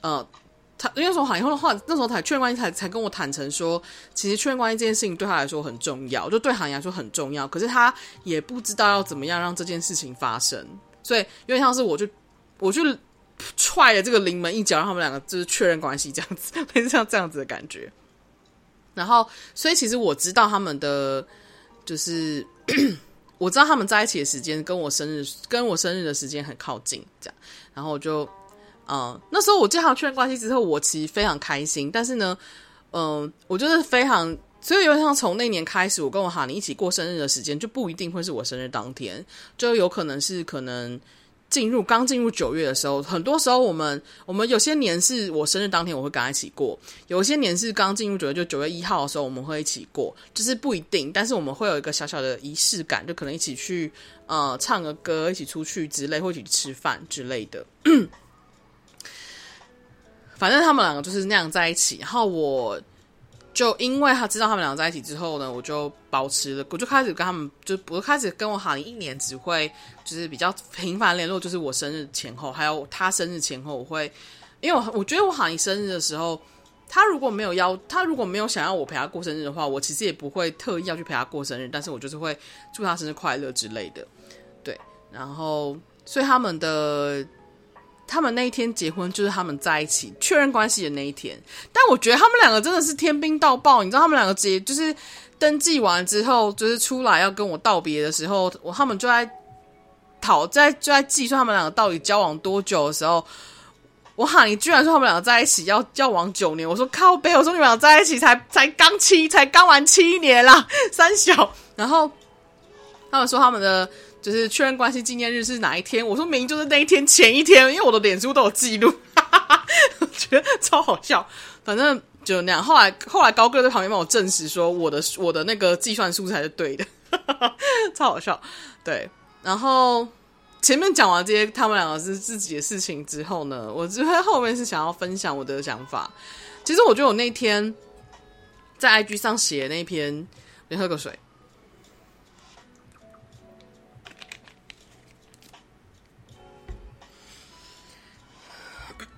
呃。他因为说好以后的话，那时候才确认关系，才才跟我坦诚说，其实确认关系这件事情对他来说很重要，就对韩来说很重要。可是他也不知道要怎么样让这件事情发生，所以有点像是我就我就踹了这个临门一脚，让他们两个就是确认关系这样子，类似像这样子的感觉。然后，所以其实我知道他们的就是 我知道他们在一起的时间跟我生日跟我生日的时间很靠近，这样，然后我就。嗯，那时候我见他确认关系之后，我其实非常开心。但是呢，嗯，我就是非常，所以有点像从那年开始，我跟我哈尼一起过生日的时间就不一定会是我生日当天，就有可能是可能进入刚进入九月的时候。很多时候我们我们有些年是我生日当天我会跟他一起过，有些年是刚进入九月就九月一号的时候我们会一起过，就是不一定。但是我们会有一个小小的仪式感，就可能一起去呃唱个歌，一起出去之类，或一起吃饭之类的。反正他们两个就是那样在一起，然后我就因为他知道他们两个在一起之后呢，我就保持了，我就开始跟他们，就我开始跟我哈尼一年只会就是比较频繁联络，就是我生日前后，还有他生日前后，我会，因为我我觉得我哈尼生日的时候，他如果没有邀，他如果没有想要我陪他过生日的话，我其实也不会特意要去陪他过生日，但是我就是会祝他生日快乐之类的，对，然后所以他们的。他们那一天结婚，就是他们在一起确认关系的那一天。但我觉得他们两个真的是天兵到爆，你知道，他们两个结就是登记完之后，就是出来要跟我道别的时候，我他们就在讨在就在计算他们两个到底交往多久的时候，我喊你居然说他们两个在一起要交往九年，我说靠北，我说你们俩在一起才才刚七才刚完七年啦，三小，然后他们说他们的。就是确认关系纪念日是哪一天？我说明就是那一天前一天，因为我的脸书都有记录，我 觉得超好笑。反正就那样。后来后来高个在旁边帮我证实说，我的我的那个计算数才是对的，哈哈哈超好笑。对，然后前面讲完这些他们两个是自己的事情之后呢，我就会后面是想要分享我的想法。其实我觉得我那天在 IG 上写那篇，你喝个水。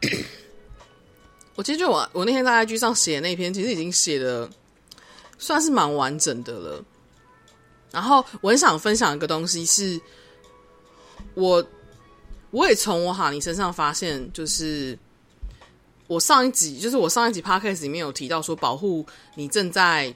我其实就我我那天在 IG 上写那篇，其实已经写的算是蛮完整的了。然后我很想分享一个东西是，我我也从我哈尼身上发现，就是我上一集，就是我上一集 Podcast 里面有提到说，保护你正在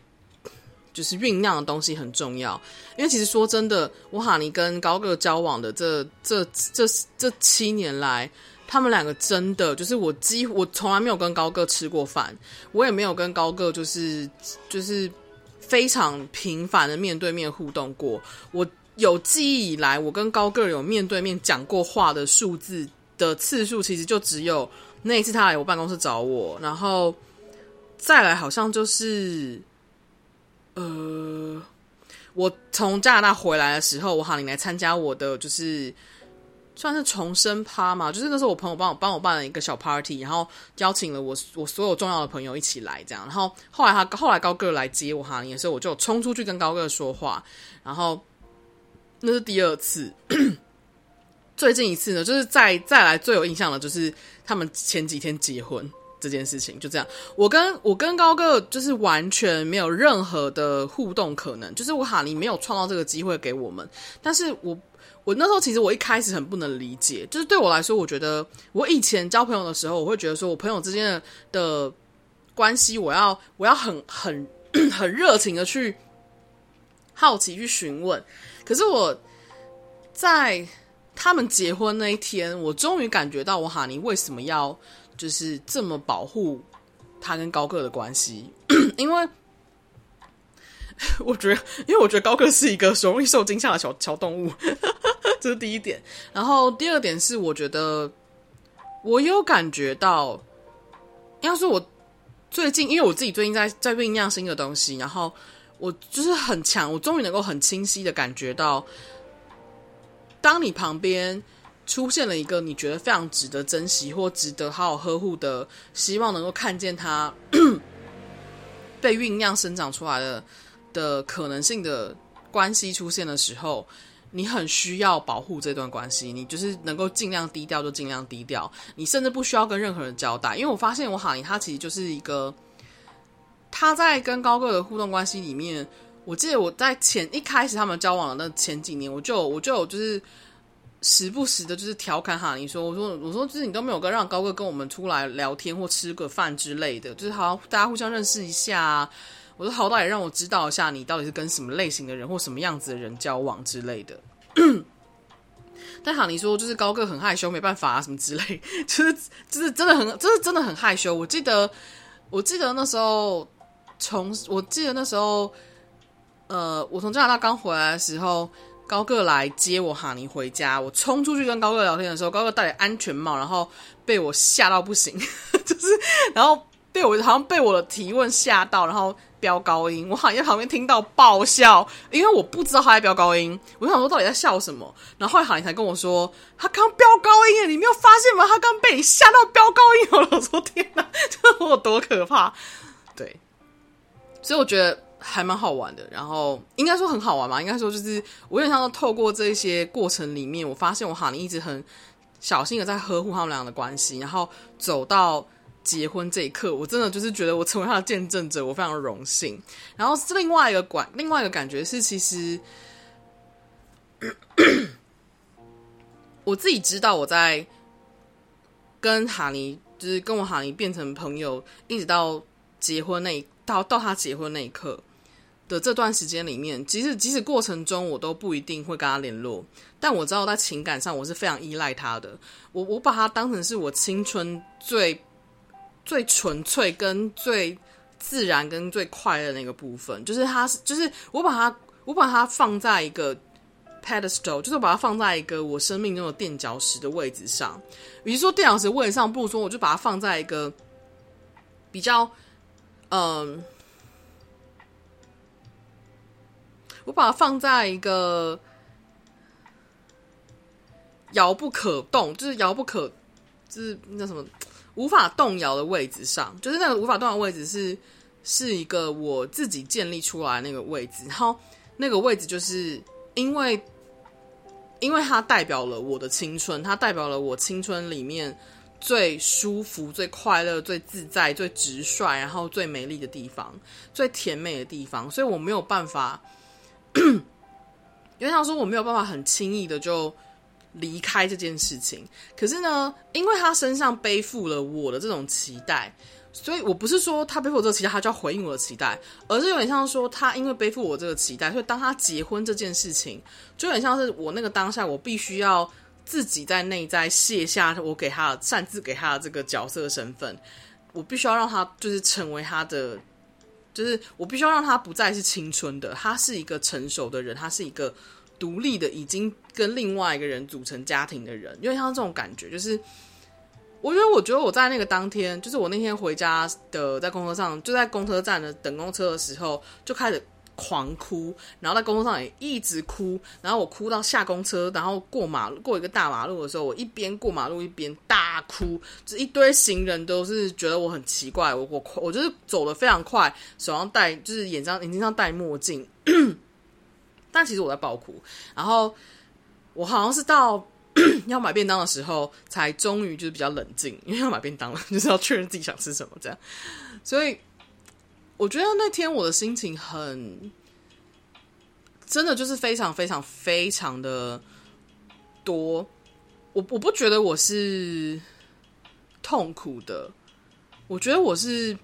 就是酝酿的东西很重要。因为其实说真的，我哈尼跟高个交往的这这这这七年来。他们两个真的就是我几乎我从来没有跟高个吃过饭，我也没有跟高个就是就是非常频繁的面对面互动过。我有记忆以来，我跟高个有面对面讲过话的数字的次数，其实就只有那一次他来我办公室找我，然后再来好像就是呃，我从加拿大回来的时候，我喊你来参加我的就是。算是重生趴嘛，就是那时候我朋友帮我帮我办了一个小 party，然后邀请了我我所有重要的朋友一起来，这样。然后后来他后来高个来接我哈尼的时候，我就冲出去跟高个说话。然后那是第二次，最近一次呢，就是再再来最有印象的，就是他们前几天结婚这件事情。就这样，我跟我跟高个就是完全没有任何的互动可能，就是我哈尼没有创造这个机会给我们，但是我。我那时候其实我一开始很不能理解，就是对我来说，我觉得我以前交朋友的时候，我会觉得说我朋友之间的的关系，我要我要很很 很热情的去好奇去询问。可是我在他们结婚那一天，我终于感觉到我哈尼为什么要就是这么保护他跟高个的关系，因为。我觉得，因为我觉得高个是一个容易受惊吓的小小动物，这是第一点。然后第二点是，我觉得我有感觉到，要是我最近，因为我自己最近在在酝酿新的东西，然后我就是很强，我终于能够很清晰的感觉到，当你旁边出现了一个你觉得非常值得珍惜或值得好好呵护的，希望能够看见它 被酝酿生长出来的。的可能性的关系出现的时候，你很需要保护这段关系。你就是能够尽量低调就尽量低调，你甚至不需要跟任何人交代。因为我发现我哈尼他其实就是一个，他在跟高个的互动关系里面，我记得我在前一开始他们交往的那前几年，我就我就就是时不时的，就是调侃哈尼说，我说我说就是你都没有跟让高个跟我们出来聊天或吃个饭之类的，就是好像大家互相认识一下啊。我说好歹也让我知道一下你到底是跟什么类型的人或什么样子的人交往之类的。但哈尼说就是高个很害羞，没办法啊什么之类，就是就是真的很就是真的很害羞。我记得我记得那时候从我记得那时候呃我从加拿大刚回来的时候，高个来接我哈尼回家，我冲出去跟高个聊天的时候，高个戴着安全帽，然后被我吓到不行，就是然后被我好像被我的提问吓到，然后。飙高音，我好像在旁边听到爆笑，因为我不知道他在飙高音，我想说到底在笑什么。然后后来好像才跟我说，他刚飙高音，你没有发现吗？他刚被你吓到飙高音。我说天哪，这有多可怕？对，所以我觉得还蛮好玩的。然后应该说很好玩嘛，应该说就是我有点像说透过这些过程里面，我发现我哈尼一直很小心的在呵护他们俩的关系，然后走到。结婚这一刻，我真的就是觉得我成为他的见证者，我非常荣幸。然后是另外一个感，另外一个感觉是，其实 我自己知道，我在跟哈尼，就是跟我哈尼变成朋友，一直到结婚那一到到他结婚那一刻的这段时间里面，即使即使过程中我都不一定会跟他联络，但我知道在情感上我是非常依赖他的。我我把他当成是我青春最。最纯粹、跟最自然、跟最快乐那个部分，就是它，是就是我把它，我把它放在一个 pedestal，就是我把它放在一个我生命中的垫脚石的位置上。与其说垫脚石位置上，不如说我就把它放在一个比较，嗯，我把它放在一个遥不可动，就是遥不可，就是那什么无法动摇的位置上，就是那个无法动摇位置是是一个我自己建立出来那个位置，然后那个位置就是因为因为它代表了我的青春，它代表了我青春里面最舒服、最快乐、最自在、最直率，然后最美丽的地方，最甜美的地方，所以我没有办法。因为他说我没有办法很轻易的就离开这件事情，可是呢，因为他身上背负了我的这种期待，所以我不是说他背负我这个期待，他就要回应我的期待，而是有点像说他因为背负我这个期待，所以当他结婚这件事情，就有点像是我那个当下，我必须要自己在内在卸下我给他擅自给他的这个角色身份，我必须要让他就是成为他的。就是我必须要让他不再是青春的，他是一个成熟的人，他是一个独立的，已经跟另外一个人组成家庭的人。因为像这种感觉，就是我觉得，我觉得我在那个当天，就是我那天回家的，在公车上，就在公车站的等公车的时候，就开始。狂哭，然后在公车上也一直哭，然后我哭到下公车，然后过马路，过一个大马路的时候，我一边过马路一边大哭，就一堆行人都是觉得我很奇怪，我我我就是走得非常快，手上戴就是眼上眼睛上戴墨镜，但其实我在爆哭，然后我好像是到 要买便当的时候，才终于就是比较冷静，因为要买便当了，就是要确认自己想吃什么这样，所以。我觉得那天我的心情很，真的就是非常非常非常的多。我我不觉得我是痛苦的，我觉得我是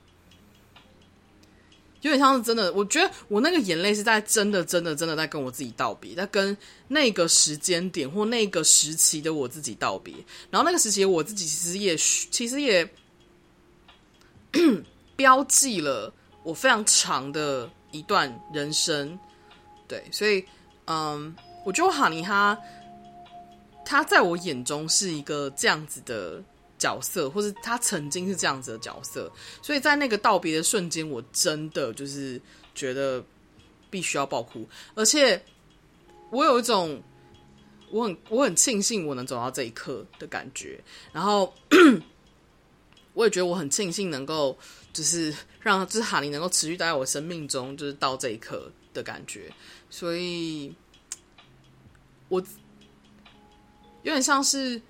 有点像是真的。我觉得我那个眼泪是在真的真的真的在跟我自己道别，在跟那个时间点或那个时期的我自己道别。然后那个时期我自己其实也其实也 标记了。我非常长的一段人生，对，所以，嗯，我觉得哈尼他，他在我眼中是一个这样子的角色，或是他曾经是这样子的角色，所以在那个道别的瞬间，我真的就是觉得必须要爆哭，而且我有一种我很我很庆幸我能走到这一刻的感觉，然后 我也觉得我很庆幸能够。就是让就是哈尼能够持续待在我生命中，就是到这一刻的感觉，所以，我有点像是，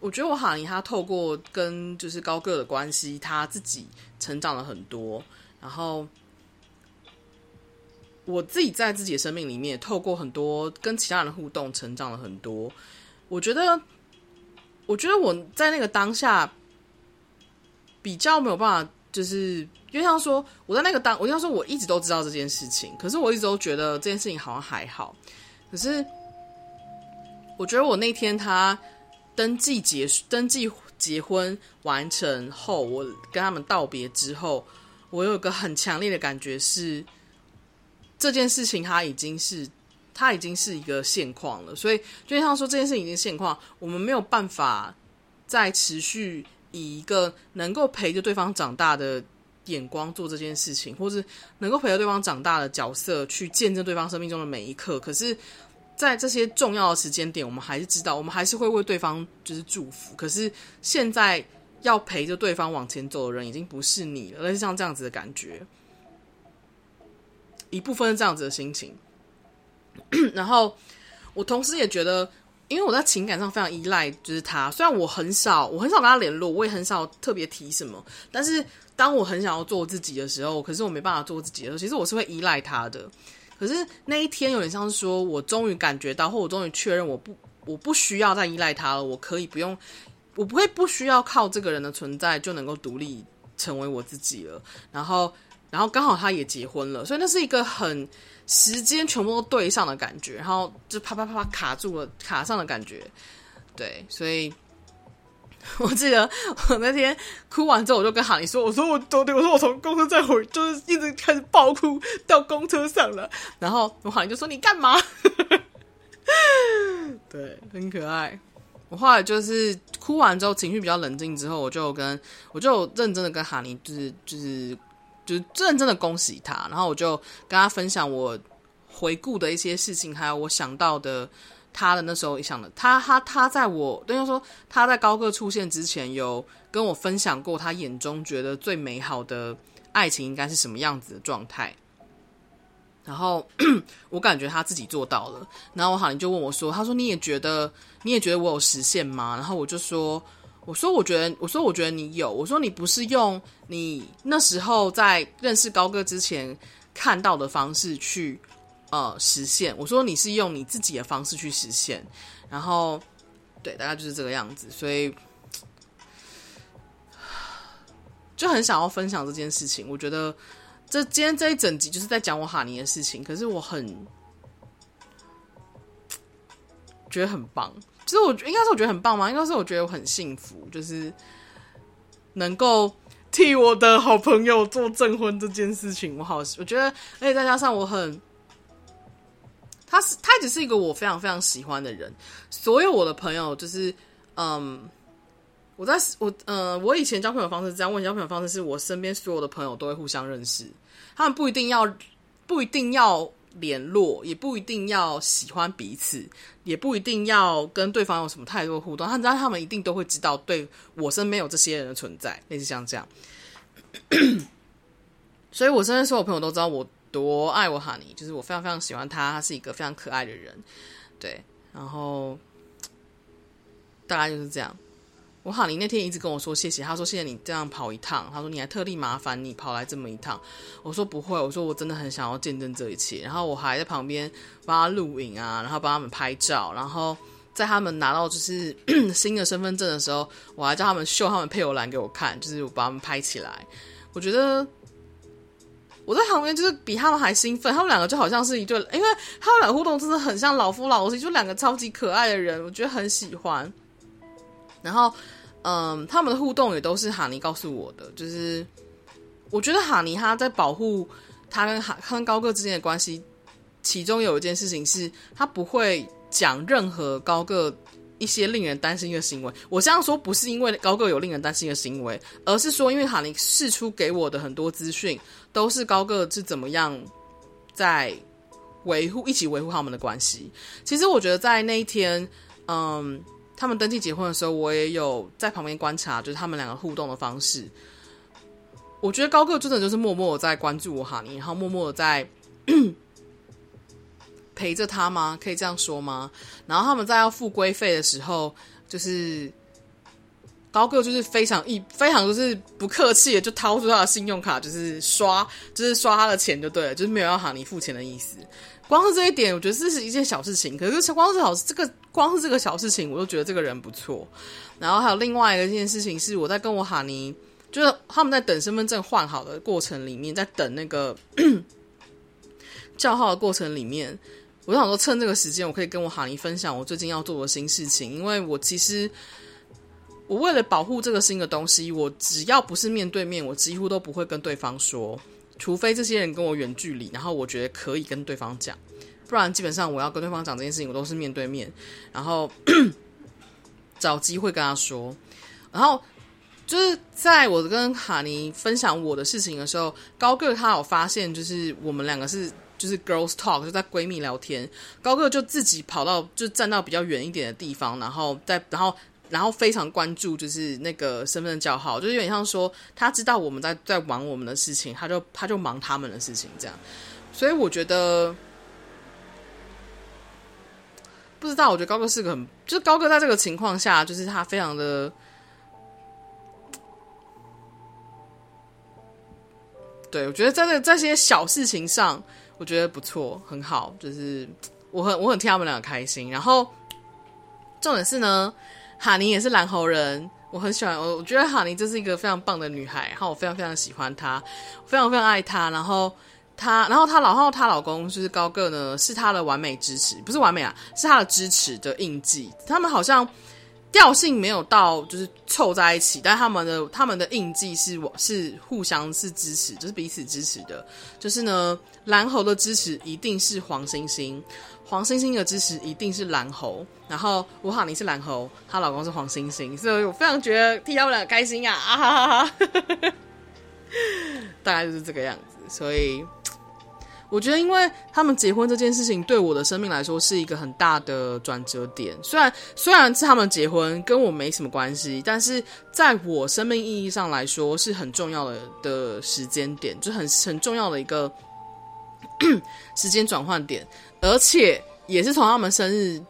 我觉得我哈尼他透过跟就是高个的关系，他自己成长了很多，然后我自己在自己的生命里面，透过很多跟其他人互动，成长了很多。我觉得，我觉得我在那个当下比较没有办法。就是因为像说我在那个当，我就像说我一直都知道这件事情，可是我一直都觉得这件事情好像还好。可是我觉得我那天他登记结登记结婚完成后，我跟他们道别之后，我有个很强烈的感觉是这件事情它已经是它已经是一个现况了。所以就像说这件事情已经现况，我们没有办法再持续。以一个能够陪着对方长大的眼光做这件事情，或是能够陪着对方长大的角色去见证对方生命中的每一刻。可是，在这些重要的时间点，我们还是知道，我们还是会为对方就是祝福。可是，现在要陪着对方往前走的人已经不是你了，而是像这样子的感觉，一部分是这样子的心情。然后，我同时也觉得。因为我在情感上非常依赖，就是他。虽然我很少，我很少跟他联络，我也很少特别提什么。但是当我很想要做自己的时候，可是我没办法做自己的时候，其实我是会依赖他的。可是那一天有点像是说，我终于感觉到，或我终于确认，我不，我不需要再依赖他了。我可以不用，我不会不需要靠这个人的存在就能够独立成为我自己了。然后，然后刚好他也结婚了，所以那是一个很。时间全部都对上的感觉，然后就啪啪啪啪卡住了，卡上的感觉，对，所以 我记得我那天哭完之后，我就跟哈尼说：“我说我昨天，我说我从公车再回，就是一直开始爆哭到公车上了。”然后我哈尼就说：“你干嘛？” 对，很可爱。我后来就是哭完之后，情绪比较冷静之后，我就跟我就认真的跟哈尼，就是就是。就是认真的恭喜他，然后我就跟他分享我回顾的一些事情，还有我想到的他的那时候想的，他他他在我等于说他在高个出现之前，有跟我分享过他眼中觉得最美好的爱情应该是什么样子的状态。然后 我感觉他自己做到了，然后我好像就问我说：“他说你也觉得你也觉得我有实现吗？”然后我就说：“我说我觉得我说我觉得你有，我说你不是用你那时候在认识高个之前看到的方式去。”呃，实现。我说你是用你自己的方式去实现，然后对，大概就是这个样子，所以就很想要分享这件事情。我觉得这今天这一整集就是在讲我哈尼的事情，可是我很觉得很棒。其实我应该是我觉得很棒吗？应该是我觉得我很幸福，就是能够替我的好朋友做证婚这件事情，我好，我觉得，而且再加上我很。他是他只是一个我非常非常喜欢的人，所有我的朋友就是，嗯，我在我呃，我以前交朋友方式这样，我交朋友方式是我身边所有的朋友都会互相认识，他们不一定要不一定要联络，也不一定要喜欢彼此，也不一定要跟对方有什么太多互动，他知道他们一定都会知道对我身边有这些人的存在，类似像这样，所以我身边所有朋友都知道我。多爱我哈尼，就是我非常非常喜欢他，他是一个非常可爱的人，对，然后大概就是这样。我哈尼那天一直跟我说谢谢，他说谢谢你这样跑一趟，他说你还特地麻烦你跑来这么一趟，我说不会，我说我真的很想要见证这一切，然后我还在旁边帮他录影啊，然后帮他们拍照，然后在他们拿到就是 新的身份证的时候，我还叫他们秀他们配偶栏给我看，就是我把他们拍起来，我觉得。我在旁边就是比他们还兴奋，他们两个就好像是一对，因为他们俩互动真的很像老夫老妻，就两个超级可爱的人，我觉得很喜欢。然后，嗯，他们的互动也都是哈尼告诉我的，就是我觉得哈尼他在保护他跟哈跟高个之间的关系，其中有一件事情是他不会讲任何高个。一些令人担心的行为，我这样说不是因为高个有令人担心的行为，而是说因为哈尼释出给我的很多资讯都是高个是怎么样在维护一起维护他们的关系。其实我觉得在那一天，嗯，他们登记结婚的时候，我也有在旁边观察，就是他们两个互动的方式。我觉得高个真的就是默默在关注我哈尼，然 后默默的在。陪着他吗？可以这样说吗？然后他们在要付规费的时候，就是高个就是非常一非常就是不客气的就掏出他的信用卡，就是刷就是刷他的钱就对了，就是没有要喊你付钱的意思。光是这一点，我觉得这是一件小事情。可是光是好这个光是这个小事情，我就觉得这个人不错。然后还有另外一个件事情是，我在跟我哈尼，就是他们在等身份证换好的过程里面，在等那个 叫号的过程里面。我想说，趁这个时间，我可以跟我哈尼分享我最近要做的新事情。因为我其实，我为了保护这个新的东西，我只要不是面对面，我几乎都不会跟对方说，除非这些人跟我远距离，然后我觉得可以跟对方讲，不然基本上我要跟对方讲这件事情，我都是面对面，然后找机会跟他说。然后就是在我跟哈尼分享我的事情的时候，高个他有发现，就是我们两个是。就是 girls talk，就在闺蜜聊天。高个就自己跑到，就站到比较远一点的地方，然后在，然后，然后非常关注，就是那个身份的叫号，就是有点像说，他知道我们在在忙我们的事情，他就他就忙他们的事情，这样。所以我觉得，不知道，我觉得高个是个很，就是高个在这个情况下，就是他非常的，对，我觉得在这这些小事情上。我觉得不错，很好，就是我很我很替他们两个开心。然后重点是呢，哈尼也是蓝猴人，我很喜欢我，我觉得哈尼这是一个非常棒的女孩，然后我非常非常喜欢她，非常非常爱她。然后她，然后她老后她老公就是高个呢，是她的完美支持，不是完美啊，是她的支持的印记。他们好像。调性没有到，就是凑在一起，但他们的他们的印记是我是互相是支持，就是彼此支持的。就是呢，蓝猴的支持一定是黄星星，黄星星的支持一定是蓝猴。然后我哈尼是蓝猴，她老公是黄星星，所以我非常觉得替他们俩开心啊！啊哈哈哈，大概就是这个样子。所以我觉得，因为他们结婚这件事情对我的生命来说是一个很大的转折点。虽然虽然是他们结婚跟我没什么关系，但是在我生命意义上来说是很重要的的时间点，就很很重要的一个 时间转换点，而且也是从他们生日，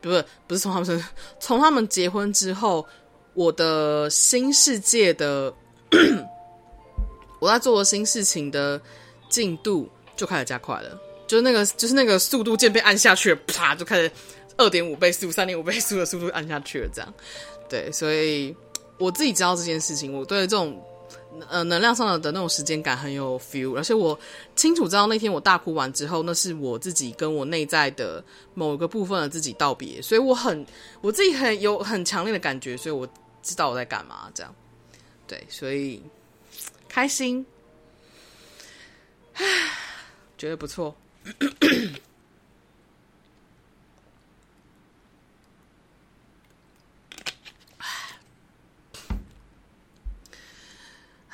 不是不是从他们生日，从他们结婚之后，我的新世界的。我在做的新事情的进度就开始加快了，就是那个就是那个速度键被按下去了，啪就开始二点五倍速、三点五倍速的速度按下去了，这样。对，所以我自己知道这件事情，我对这种呃能量上的的那种时间感很有 feel，而且我清楚知道那天我大哭完之后，那是我自己跟我内在的某个部分的自己道别，所以我很我自己很有很强烈的感觉，所以我知道我在干嘛，这样。对，所以。开心，唉，觉得不错。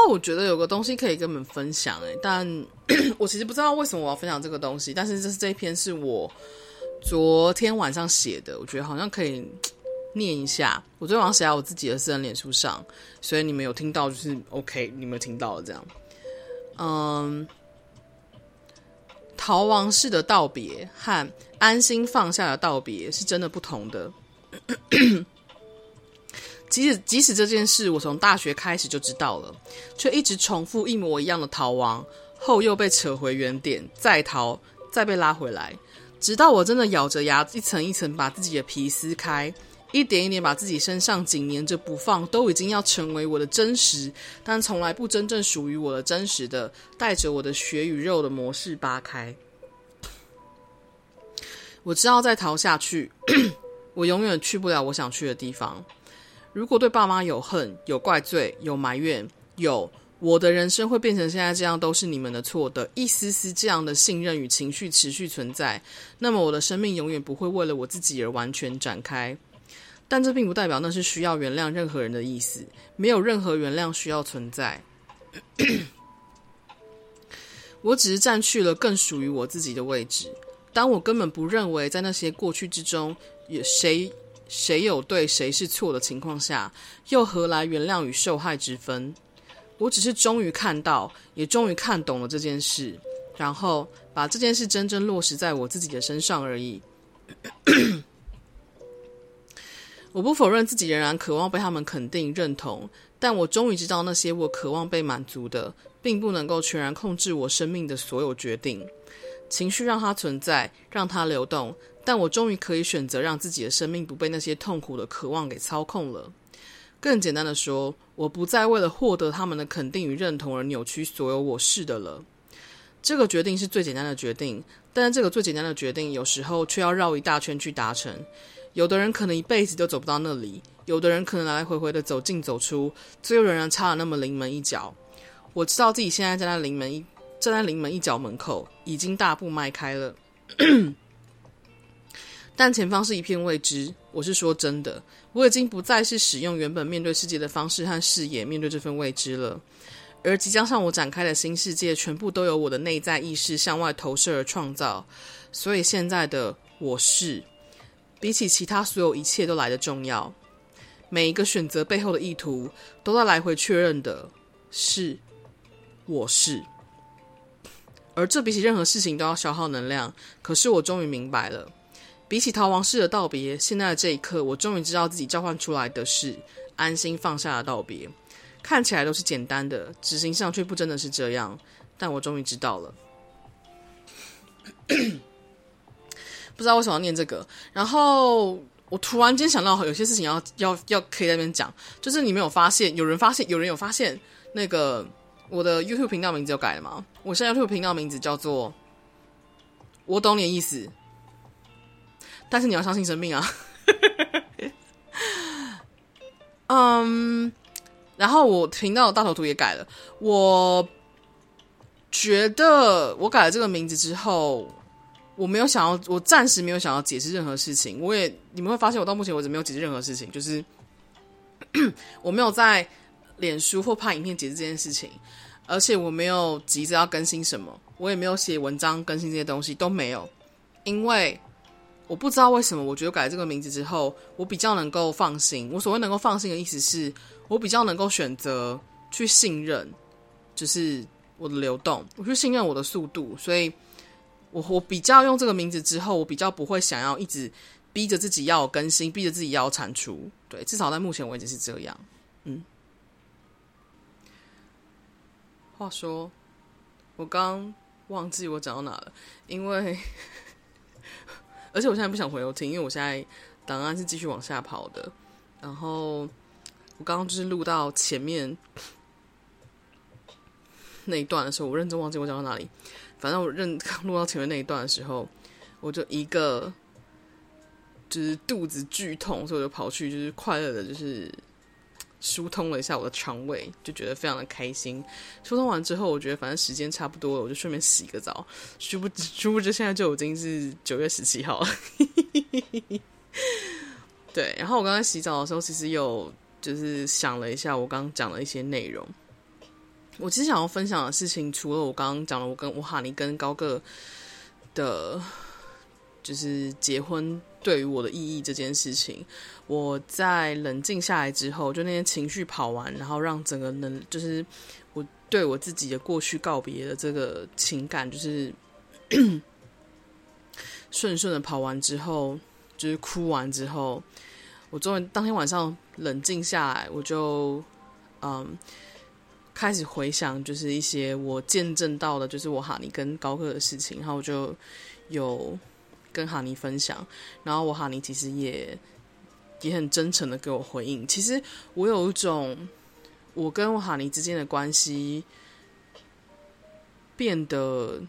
后我觉得有个东西可以跟你们分享，哎，但 我其实不知道为什么我要分享这个东西，但是这是这一篇是我昨天晚上写的，我觉得好像可以念一下。我昨天晚上写在我自己的私人脸书上，所以你们有听到就是 OK，你们有听到了这样。嗯，逃亡式的道别和安心放下的道别是真的不同的。即使即使这件事我从大学开始就知道了，却一直重复一模一样的逃亡，后又被扯回原点，再逃，再被拉回来，直到我真的咬着牙一层一层把自己的皮撕开，一点一点把自己身上紧粘着不放，都已经要成为我的真实，但从来不真正属于我的真实的，带着我的血与肉的模式扒开。我知道再逃下去，我永远去不了我想去的地方。如果对爸妈有恨、有怪罪、有埋怨、有我的人生会变成现在这样都是你们的错的一丝丝这样的信任与情绪持续存在，那么我的生命永远不会为了我自己而完全展开。但这并不代表那是需要原谅任何人的意思，没有任何原谅需要存在。我只是占据了更属于我自己的位置。当我根本不认为在那些过去之中有谁。谁有对，谁是错的情况下，又何来原谅与受害之分？我只是终于看到，也终于看懂了这件事，然后把这件事真正落实在我自己的身上而已。我不否认自己仍然渴望被他们肯定认同，但我终于知道，那些我渴望被满足的，并不能够全然控制我生命的所有决定。情绪让它存在，让它流动。但我终于可以选择让自己的生命不被那些痛苦的渴望给操控了。更简单的说，我不再为了获得他们的肯定与认同而扭曲所有我是的了。这个决定是最简单的决定，但是这个最简单的决定有时候却要绕一大圈去达成。有的人可能一辈子都走不到那里，有的人可能来来回回的走进走出，最后仍然差了那么临门一脚。我知道自己现在站在临门一站在临门一脚门口，已经大步迈开了。但前方是一片未知，我是说真的，我已经不再是使用原本面对世界的方式和视野面对这份未知了，而即将向我展开的新世界，全部都由我的内在意识向外投射而创造，所以现在的我是，比起其他所有一切都来得重要。每一个选择背后的意图，都在来回确认的是，我是，而这比起任何事情都要消耗能量。可是我终于明白了。比起逃亡式的道别，现在的这一刻，我终于知道自己召唤出来的是安心放下的道别。看起来都是简单的，执行上却不真的是这样。但我终于知道了。不知道为什么要念这个，然后我突然间想到，有些事情要要要可以在那边讲。就是你没有发现，有人发现，有人有发现，那个我的 YouTube 频道名字有改了吗？我现在 YouTube 频道名字叫做。我懂你意思，但是你要相信生命啊。嗯然后我频道大头图也改了。我觉得我改了这个名字之后，我没有想要，我暂时没有想要解释任何事情。我也你们会发现，我到目前为止没有解释任何事情，就是 我没有在脸书或拍影片解释这件事情，而且我没有急着要更新什么，我也没有写文章更新这些东西都没有，因为。我不知道为什么，我觉得改了这个名字之后，我比较能够放心。我所谓能够放心的意思是，我比较能够选择去信任，就是我的流动，我去信任我的速度。所以我我比较用这个名字之后，我比较不会想要一直逼着自己要更新，逼着自己要产出。对，至少在目前为止是这样。嗯。话说，我刚忘记我讲到哪了，因为。而且我现在不想回头听，因为我现在档案是继续往下跑的。然后我刚刚就是录到前面那一段的时候，我认真忘记我讲到哪里。反正我认刚录到前面那一段的时候，我就一个就是肚子剧痛，所以我就跑去就是快乐的，就是。疏通了一下我的肠胃，就觉得非常的开心。疏通完之后，我觉得反正时间差不多了，我就顺便洗个澡。殊不知，殊不知现在就已经是九月十七号了。对，然后我刚才洗澡的时候，其实有就是想了一下，我刚刚讲了一些内容。我其实想要分享的事情，除了我刚刚讲了我跟我哈尼跟高个的，就是结婚。对于我的意义这件事情，我在冷静下来之后，就那些情绪跑完，然后让整个能，就是我对我自己的过去告别的这个情感，就是 顺顺的跑完之后，就是哭完之后，我终于当天晚上冷静下来，我就嗯开始回想，就是一些我见证到的，就是我哈尼跟高克的事情，然后我就有。跟哈尼分享，然后我哈尼其实也也很真诚的给我回应。其实我有一种，我跟我哈尼之间的关系变得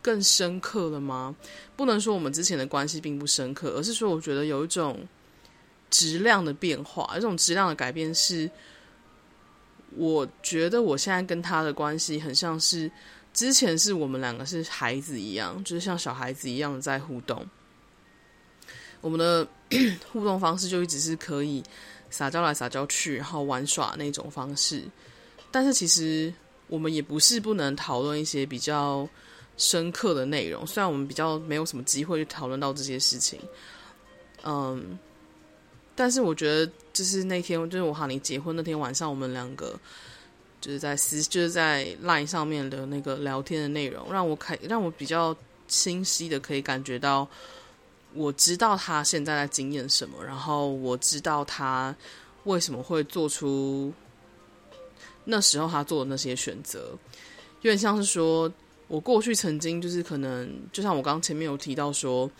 更深刻了吗？不能说我们之前的关系并不深刻，而是说我觉得有一种质量的变化，这种质量的改变是，我觉得我现在跟他的关系很像是。之前是我们两个是孩子一样，就是像小孩子一样在互动。我们的 互动方式就一直是可以撒娇来撒娇去，然后玩耍那种方式。但是其实我们也不是不能讨论一些比较深刻的内容，虽然我们比较没有什么机会去讨论到这些事情。嗯，但是我觉得就是那天，就是我和你结婚那天晚上，我们两个。就是在私，就是在 Line 上面的那个聊天的内容，让我看，让我比较清晰的可以感觉到，我知道他现在在经验什么，然后我知道他为什么会做出那时候他做的那些选择，有点像是说我过去曾经就是可能，就像我刚前面有提到说。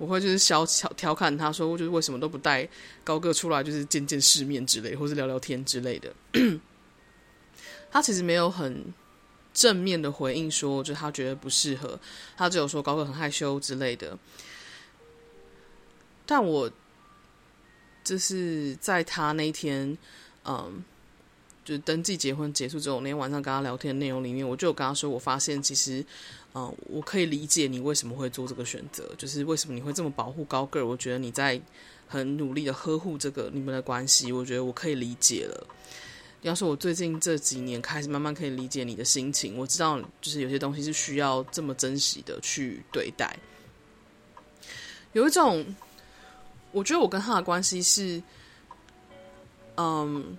我会就是小调调侃他说，就是为什么都不带高个出来，就是见见世面之类，或是聊聊天之类的。他其实没有很正面的回应说，就他觉得不适合，他只有说高个很害羞之类的。但我就是在他那天，嗯，就登记结婚结束之后，那天晚上跟他聊天的内容里面，我就有跟他说，我发现其实。嗯，我可以理解你为什么会做这个选择，就是为什么你会这么保护高个儿。我觉得你在很努力的呵护这个你们的关系，我觉得我可以理解了。要说我最近这几年开始慢慢可以理解你的心情，我知道就是有些东西是需要这么珍惜的去对待。有一种，我觉得我跟他的关系是，嗯，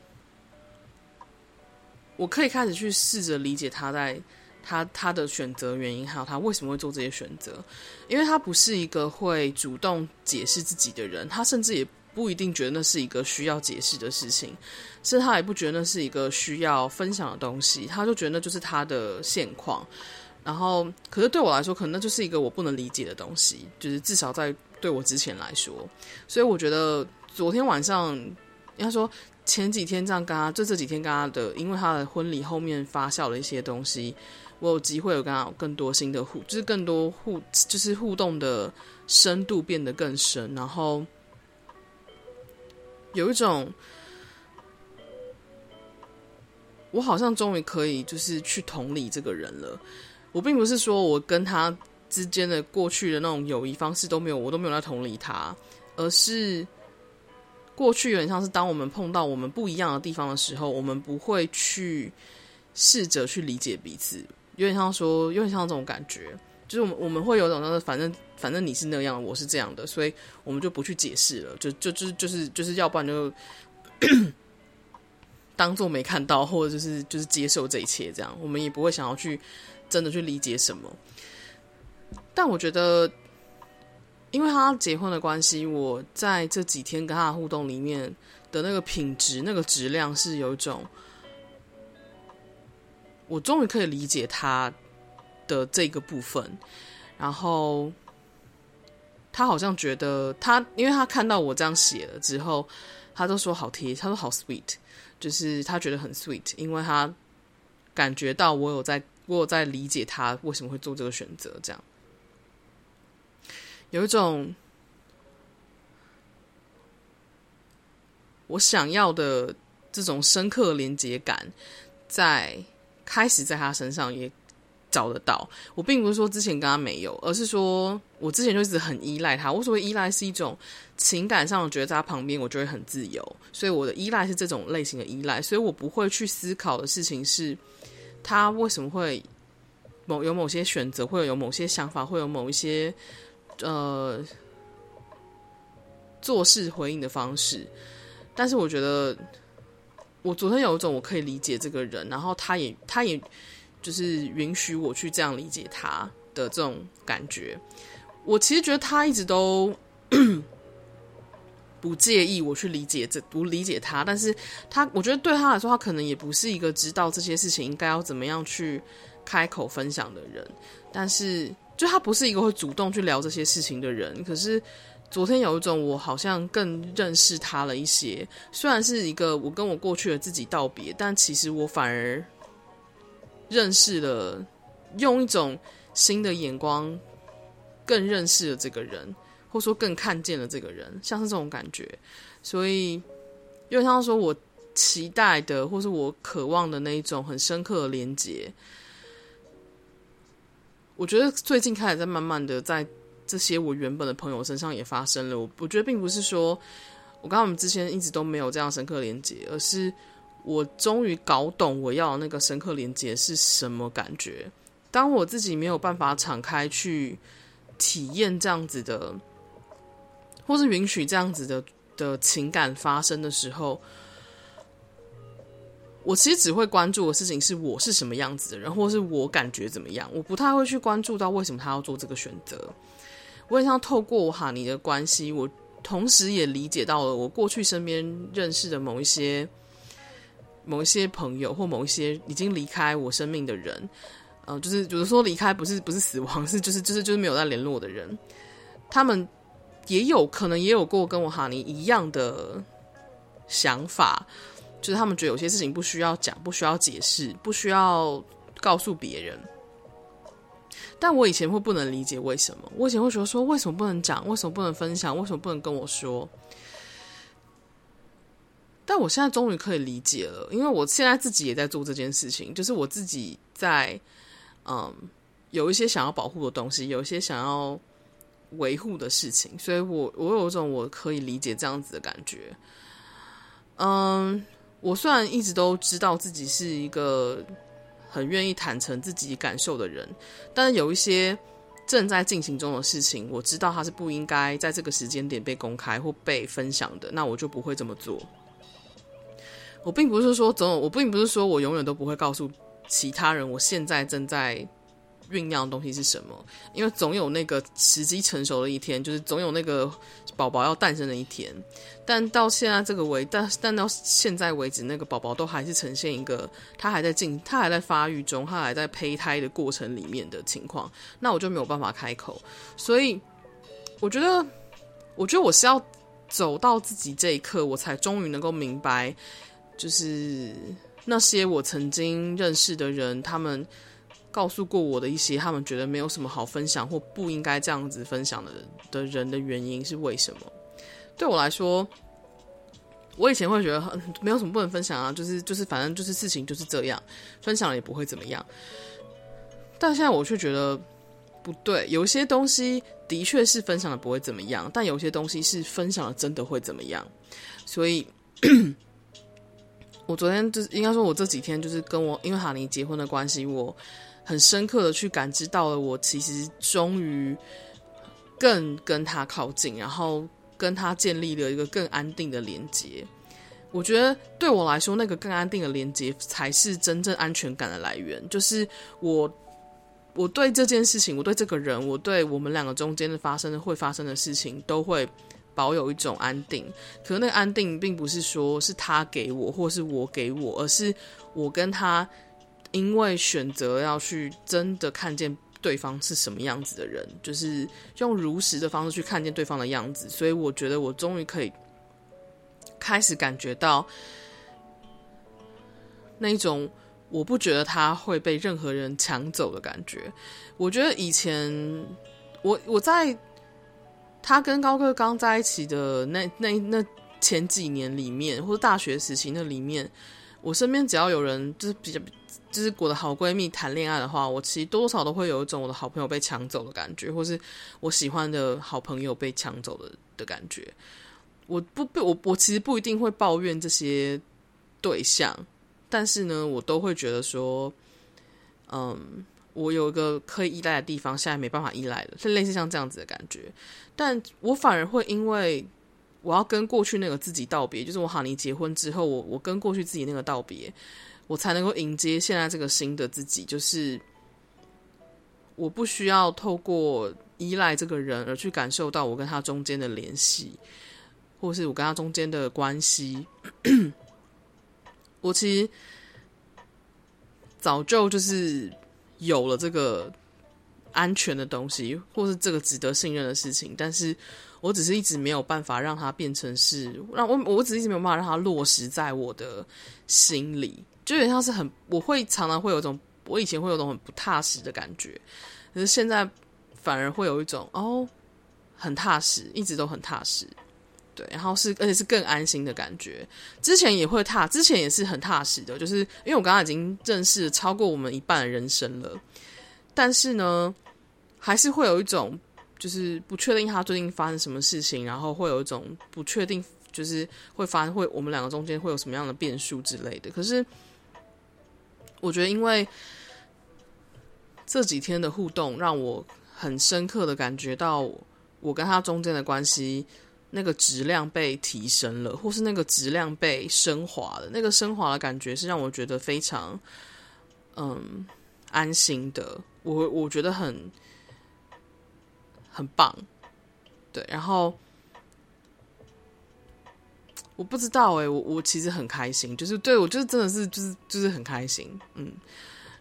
我可以开始去试着理解他在。他他的选择原因，还有他为什么会做这些选择，因为他不是一个会主动解释自己的人，他甚至也不一定觉得那是一个需要解释的事情，甚至他也不觉得那是一个需要分享的东西，他就觉得那就是他的现况。然后，可是对我来说，可能那就是一个我不能理解的东西，就是至少在对我之前来说，所以我觉得昨天晚上，应该说前几天这样跟他，就这几天跟他的，因为他的婚礼后面发酵了一些东西。我有机会有跟他有更多新的互，就是更多互，就是互动的深度变得更深，然后有一种，我好像终于可以就是去同理这个人了。我并不是说我跟他之间的过去的那种友谊方式都没有，我都没有在同理他，而是过去有点像是当我们碰到我们不一样的地方的时候，我们不会去试着去理解彼此。有点像说，有点像这种感觉，就是我们我们会有种，那反正反正你是那样，我是这样的，所以我们就不去解释了，就就就就是就是要不然就 当做没看到，或者就是就是接受这一切，这样我们也不会想要去真的去理解什么。但我觉得，因为他结婚的关系，我在这几天跟他的互动里面的那个品质、那个质量是有一种。我终于可以理解他的这个部分，然后他好像觉得他，因为他看到我这样写了之后，他都说好贴，他说好 sweet，就是他觉得很 sweet，因为他感觉到我有在，我有在理解他为什么会做这个选择，这样有一种我想要的这种深刻连接感在。开始在他身上也找得到。我并不是说之前跟他没有，而是说我之前就一直很依赖他。我所谓依赖是一种情感上，我觉得在他旁边我就会很自由，所以我的依赖是这种类型的依赖。所以我不会去思考的事情是他为什么会某有某些选择，会有某些想法，会有某一些呃做事回应的方式。但是我觉得。我昨天有一种我可以理解这个人，然后他也他也就是允许我去这样理解他的这种感觉。我其实觉得他一直都 不介意我去理解这不理解他，但是他我觉得对他来说，他可能也不是一个知道这些事情应该要怎么样去开口分享的人。但是就他不是一个会主动去聊这些事情的人，可是。昨天有一种我好像更认识他了一些，虽然是一个我跟我过去的自己道别，但其实我反而认识了，用一种新的眼光更认识了这个人，或说更看见了这个人，像是这种感觉。所以，因为像说我期待的，或是我渴望的那一种很深刻的连接，我觉得最近开始在慢慢的在。这些我原本的朋友身上也发生了。我我觉得并不是说我跟他们之前一直都没有这样深刻连接，而是我终于搞懂我要那个深刻连接是什么感觉。当我自己没有办法敞开去体验这样子的，或是允许这样子的的情感发生的时候，我其实只会关注的事情是我是什么样子的人，或是我感觉怎么样。我不太会去关注到为什么他要做这个选择。我也想透过我哈尼的关系，我同时也理解到了我过去身边认识的某一些、某一些朋友或某一些已经离开我生命的人，嗯、呃，就是有的说离开不是不是死亡，是就是就是就是没有再联络的人，他们也有可能也有过跟我哈尼一样的想法，就是他们觉得有些事情不需要讲，不需要解释，不需要告诉别人。但我以前会不能理解为什么，我以前会觉得说，为什么不能讲，为什么不能分享，为什么不能跟我说？但我现在终于可以理解了，因为我现在自己也在做这件事情，就是我自己在嗯有一些想要保护的东西，有一些想要维护的事情，所以我我有一种我可以理解这样子的感觉。嗯，我虽然一直都知道自己是一个。很愿意坦诚自己感受的人，但是有一些正在进行中的事情，我知道他是不应该在这个时间点被公开或被分享的，那我就不会这么做。我并不是说总有，我并不是说我永远都不会告诉其他人，我现在正在。酝酿的东西是什么？因为总有那个时机成熟的一天，就是总有那个宝宝要诞生的一天。但到现在这个为，但但到现在为止，那个宝宝都还是呈现一个他还在进，他还在发育中，他还在胚胎的过程里面的情况。那我就没有办法开口。所以我觉得，我觉得我是要走到自己这一刻，我才终于能够明白，就是那些我曾经认识的人，他们。告诉过我的一些他们觉得没有什么好分享或不应该这样子分享的的人的原因是为什么？对我来说，我以前会觉得没有什么不能分享啊，就是就是反正就是事情就是这样，分享了也不会怎么样。但现在我却觉得不对，有些东西的确是分享了不会怎么样，但有些东西是分享了真的会怎么样。所以，我昨天就是应该说，我这几天就是跟我因为哈尼结婚的关系，我。很深刻的去感知到了，我其实终于更跟他靠近，然后跟他建立了一个更安定的连接。我觉得对我来说，那个更安定的连接才是真正安全感的来源。就是我，我对这件事情，我对这个人，我对我们两个中间的发生的会发生的事情，都会保有一种安定。可是那个安定，并不是说是他给我，或是我给我，而是我跟他。因为选择要去真的看见对方是什么样子的人，就是用如实的方式去看见对方的样子，所以我觉得我终于可以开始感觉到那一种我不觉得他会被任何人抢走的感觉。我觉得以前我我在他跟高个刚在一起的那那那前几年里面，或者大学时期那里面，我身边只要有人就是比较。就是我的好闺蜜谈恋爱的话，我其实多少都会有一种我的好朋友被抢走的感觉，或是我喜欢的好朋友被抢走的的感觉。我不被我我其实不一定会抱怨这些对象，但是呢，我都会觉得说，嗯，我有一个可以依赖的地方，现在没办法依赖了，是类似像这样子的感觉。但我反而会因为我要跟过去那个自己道别，就是我和你结婚之后，我我跟过去自己那个道别。我才能够迎接现在这个新的自己，就是我不需要透过依赖这个人而去感受到我跟他中间的联系，或是我跟他中间的关系。我其实早就就是有了这个安全的东西，或是这个值得信任的事情，但是我只是一直没有办法让它变成是让我，我只是一直没有办法让它落实在我的心里。就有点像是很，我会常常会有种，我以前会有种很不踏实的感觉，可是现在反而会有一种哦，很踏实，一直都很踏实，对，然后是而且是更安心的感觉。之前也会踏，之前也是很踏实的，就是因为我刚刚已经认识超过我们一半的人生了，但是呢，还是会有一种就是不确定他最近发生什么事情，然后会有一种不确定，就是会发生会我们两个中间会有什么样的变数之类的，可是。我觉得，因为这几天的互动，让我很深刻的感觉到，我跟他中间的关系那个质量被提升了，或是那个质量被升华了。那个升华的感觉是让我觉得非常，嗯，安心的。我我觉得很很棒，对，然后。我不知道哎、欸，我我其实很开心，就是对我就是真的是就是就是很开心，嗯，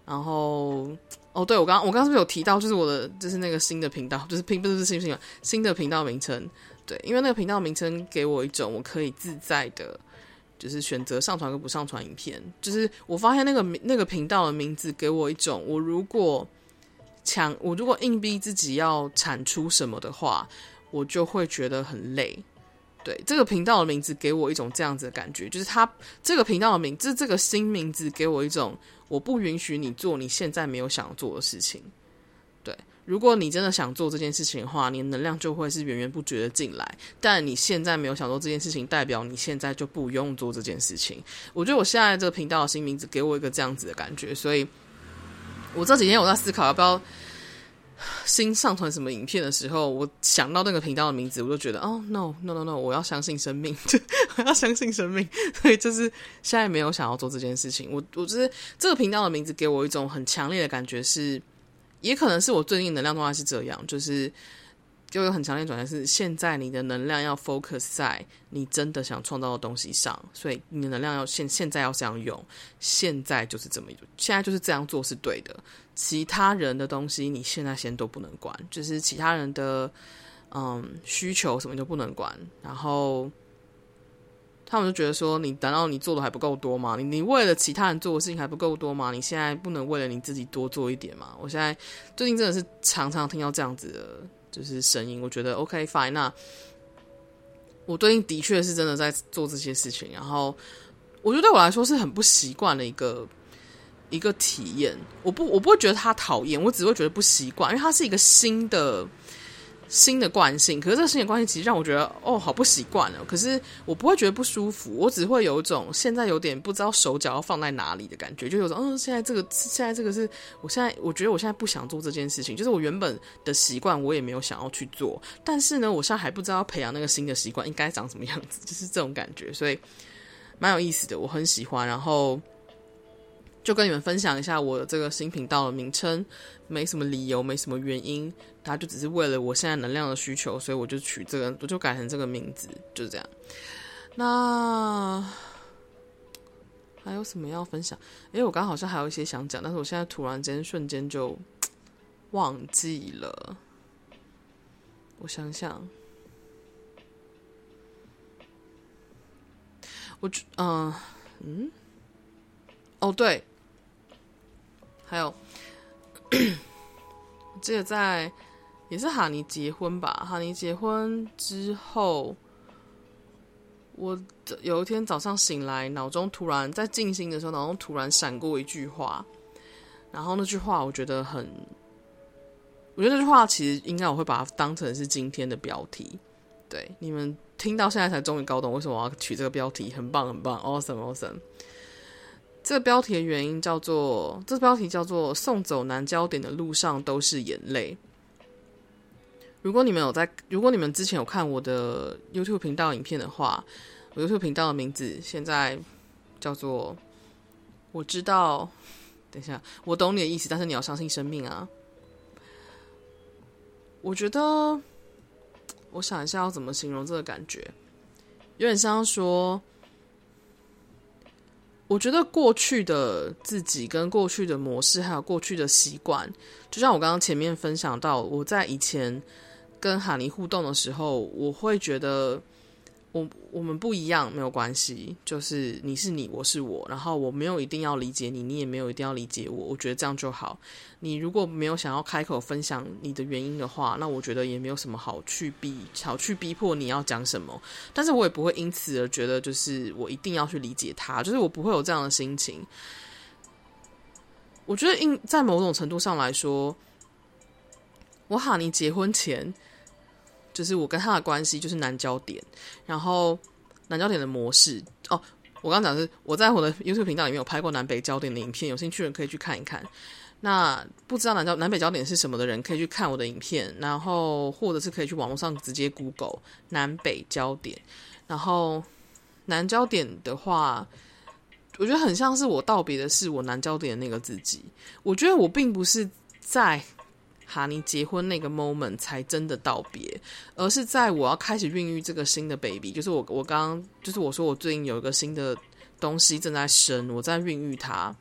然后哦，对我刚我刚是不是有提到，就是我的就是那个新的频道，就是拼不是新新新的频道名称，对，因为那个频道名称给我一种我可以自在的，就是选择上传跟不上传影片，就是我发现那个那个频道的名字给我一种，我如果强我如果硬逼自己要产出什么的话，我就会觉得很累。对，这个频道的名字给我一种这样子的感觉，就是他这个频道的名字，这个新名字给我一种我不允许你做你现在没有想做的事情。对，如果你真的想做这件事情的话，你的能量就会是源源不绝的进来。但你现在没有想做这件事情，代表你现在就不用做这件事情。我觉得我现在这个频道的新名字给我一个这样子的感觉，所以我这几天我在思考要不要。新上传什么影片的时候，我想到那个频道的名字，我就觉得哦，no no no no，我要相信生命，我要相信生命，所以就是现在没有想要做这件事情。我我觉得这个频道的名字给我一种很强烈的感觉是，是也可能是我最近能量状态是这样，就是。就有很强烈转变，是现在你的能量要 focus 在你真的想创造的东西上，所以你的能量要现现在要这样用，现在就是这么一，现在就是这样做是对的。其他人的东西你现在先都不能管，就是其他人的嗯需求什么就不能管，然后他们就觉得说，你难道你做的还不够多吗？你你为了其他人做的事情还不够多吗？你现在不能为了你自己多做一点吗？我现在最近真的是常常听到这样子的，就是声音。我觉得 OK fine，那我最近的确是真的在做这些事情，然后我觉得对我来说是很不习惯的一个一个体验。我不我不会觉得他讨厌，我只会觉得不习惯，因为它是一个新的。新的惯性，可是这新的惯性其实让我觉得哦，好不习惯哦。可是我不会觉得不舒服，我只会有一种现在有点不知道手脚要放在哪里的感觉，就有种嗯，现在这个现在这个是我现在我觉得我现在不想做这件事情，就是我原本的习惯我也没有想要去做，但是呢，我现在还不知道培养那个新的习惯应该长什么样子，就是这种感觉，所以蛮有意思的，我很喜欢。然后。就跟你们分享一下我这个新频道的名称，没什么理由，没什么原因，它就只是为了我现在能量的需求，所以我就取这个，我就改成这个名字，就这样。那还有什么要分享？因为我刚好像还有一些想讲，但是我现在突然间瞬间就忘记了。我想想，我嗯、嗯，哦对。还有，我记得在也是哈尼结婚吧。哈尼结婚之后，我有一天早上醒来，脑中突然在静心的时候，脑中突然闪过一句话。然后那句话，我觉得很，我觉得那句话其实应该我会把它当成是今天的标题。对，你们听到现在才终于搞懂为什么我要取这个标题，很棒很棒，awesome awesome。这个标题的原因叫做，这个标题叫做“送走南焦点的路上都是眼泪”。如果你们有在，如果你们之前有看我的 YouTube 频道影片的话，我 YouTube 频道的名字现在叫做“我知道”。等一下，我懂你的意思，但是你要相信生命啊！我觉得，我想一下要怎么形容这个感觉，有点像说。我觉得过去的自己跟过去的模式，还有过去的习惯，就像我刚刚前面分享到，我在以前跟哈尼互动的时候，我会觉得。我我们不一样，没有关系，就是你是你，我是我，然后我没有一定要理解你，你也没有一定要理解我，我觉得这样就好。你如果没有想要开口分享你的原因的话，那我觉得也没有什么好去逼，好去逼迫你要讲什么。但是我也不会因此而觉得，就是我一定要去理解他，就是我不会有这样的心情。我觉得，应在某种程度上来说，我哈你结婚前。就是我跟他的关系就是南焦点，然后南焦点的模式哦，我刚讲是我在我的 YouTube 频道里面有拍过南北焦点的影片，有兴趣的人可以去看一看。那不知道南焦南北焦点是什么的人可以去看我的影片，然后或者是可以去网络上直接 Google 南北焦点。然后南焦点的话，我觉得很像是我道别的是我南焦点的那个自己。我觉得我并不是在。哈尼结婚那个 moment 才真的道别，而是在我要开始孕育这个新的 baby，就是我我刚刚就是我说我最近有一个新的东西正在生，我在孕育它。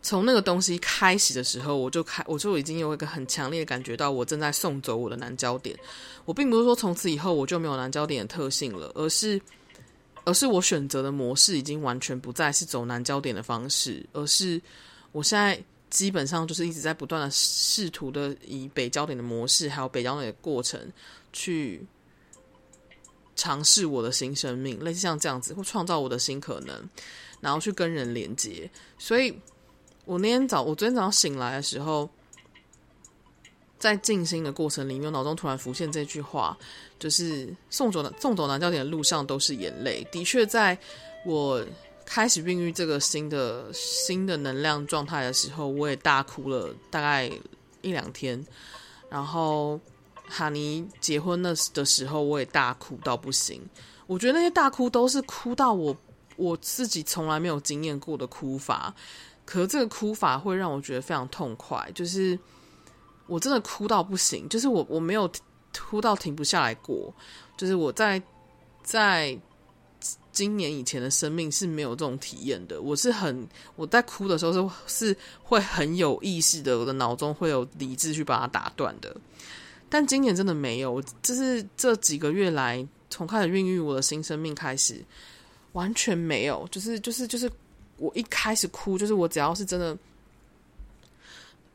从那个东西开始的时候，我就开我就已经有一个很强烈的感觉到，我正在送走我的南焦点。我并不是说从此以后我就没有南焦点的特性了，而是而是我选择的模式已经完全不再是走南焦点的方式，而是我现在。基本上就是一直在不断的试图的以北焦点的模式，还有北焦点的过程，去尝试我的新生命，类似像这样子，或创造我的新可能，然后去跟人连接。所以，我那天早，我昨天早上醒来的时候，在静心的过程里面，脑中突然浮现这句话，就是送走送走南焦点的路上都是眼泪。的确，在我。开始孕育这个新的新的能量状态的时候，我也大哭了大概一两天。然后哈尼结婚的的时候，我也大哭到不行。我觉得那些大哭都是哭到我我自己从来没有经验过的哭法。可是这个哭法会让我觉得非常痛快，就是我真的哭到不行，就是我我没有哭到停不下来过。就是我在在。今年以前的生命是没有这种体验的。我是很我在哭的时候是是会很有意识的，我的脑中会有理智去把它打断的。但今年真的没有，就是这几个月来从开始孕育我的新生命开始，完全没有，就是就是就是我一开始哭，就是我只要是真的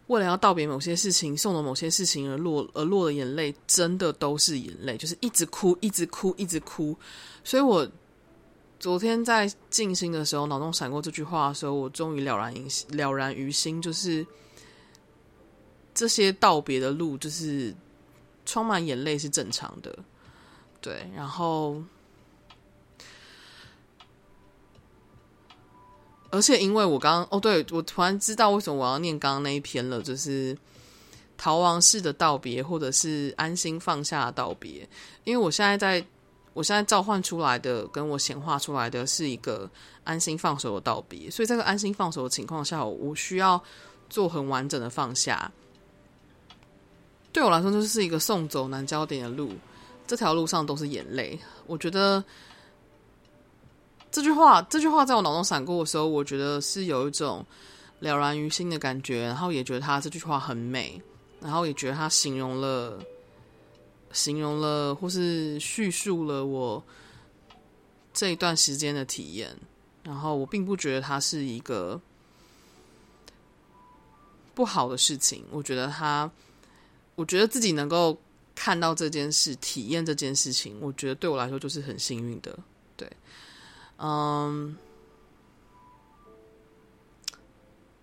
为了要道别某些事情，送了某些事情而落而落的眼泪，真的都是眼泪，就是一直哭，一直哭，一直哭。所以我昨天在静心的时候，脑中闪过这句话的时候，我终于了然于了然于心，就是这些道别的路，就是充满眼泪是正常的。对，然后，而且因为我刚刚哦，对，我突然知道为什么我要念刚刚那一篇了，就是逃亡式的道别，或者是安心放下的道别。因为我现在在，我现在召唤出来的，跟我显化出来的是一个安心放手的道别，所以在这个安心放手的情况下，我需要做很完整的放下。对我来说，就是一个送走南焦点的路。这条路上都是眼泪，我觉得这句话，这句话在我脑中闪过的时候，我觉得是有一种了然于心的感觉，然后也觉得他这句话很美，然后也觉得他形容了，形容了或是叙述了我这一段时间的体验，然后我并不觉得它是一个不好的事情，我觉得他，我觉得自己能够。看到这件事，体验这件事情，我觉得对我来说就是很幸运的。对，嗯，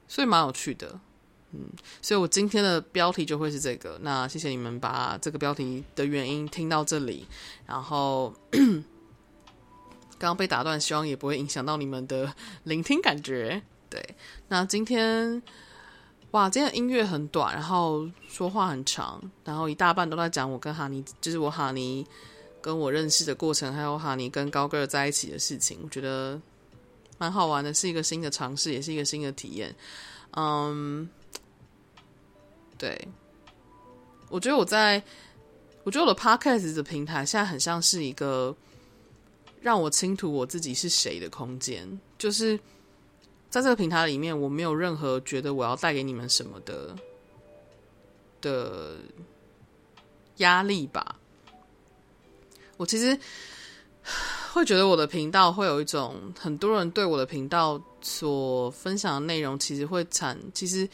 所以蛮有趣的，嗯，所以我今天的标题就会是这个。那谢谢你们把这个标题的原因听到这里，然后 刚刚被打断，希望也不会影响到你们的聆听感觉。对，那今天。哇，今天音乐很短，然后说话很长，然后一大半都在讲我跟哈尼，就是我哈尼跟我认识的过程，还有哈尼跟高个在一起的事情，我觉得蛮好玩的，是一个新的尝试，也是一个新的体验。嗯，对，我觉得我在，我觉得我的 Podcast 的平台现在很像是一个让我清楚我自己是谁的空间，就是。在这个平台里面，我没有任何觉得我要带给你们什么的的压力吧。我其实会觉得我的频道会有一种很多人对我的频道所分享的内容，其实会产，其实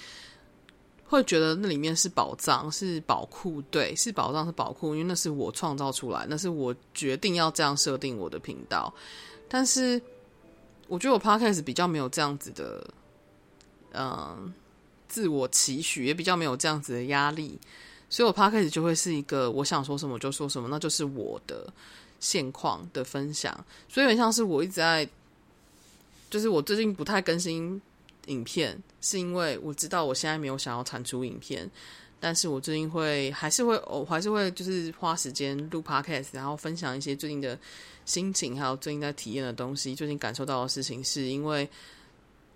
会觉得那里面是宝藏，是宝库，对，是宝藏，是宝库，因为那是我创造出来，那是我决定要这样设定我的频道，但是。我觉得我 Podcast 比较没有这样子的，嗯，自我期许，也比较没有这样子的压力，所以我 Podcast 就会是一个我想说什么就说什么，那就是我的现况的分享。所以很像是我一直在，就是我最近不太更新影片，是因为我知道我现在没有想要产出影片。但是我最近会还是会我还是会就是花时间录 podcast，然后分享一些最近的心情，还有最近在体验的东西，最近感受到的事情，是因为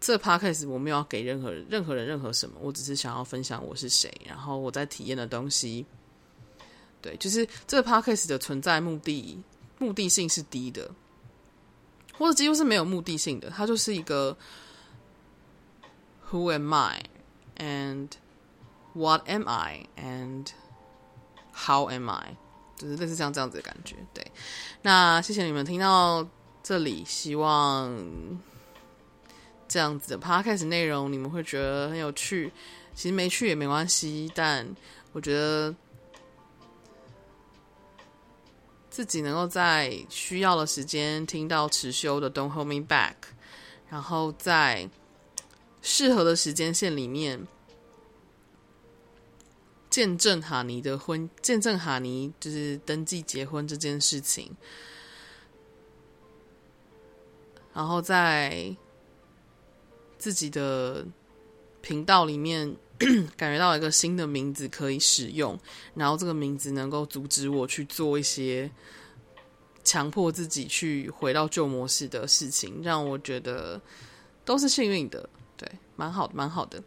这 podcast 我没有要给任何人、任何人任何什么，我只是想要分享我是谁，然后我在体验的东西。对，就是这 podcast 的存在目的目的性是低的，或者几乎是没有目的性的，它就是一个 Who am I and What am I and how am I？就是类似像这样子的感觉。对，那谢谢你们听到这里，希望这样子的 podcast 内容你们会觉得很有趣。其实没趣也没关系，但我觉得自己能够在需要的时间听到持修的 Don't Hold Me Back，然后在适合的时间线里面。见证哈尼的婚，见证哈尼就是登记结婚这件事情，然后在自己的频道里面 感觉到一个新的名字可以使用，然后这个名字能够阻止我去做一些强迫自己去回到旧模式的事情，让我觉得都是幸运的，对，蛮好的，蛮好的。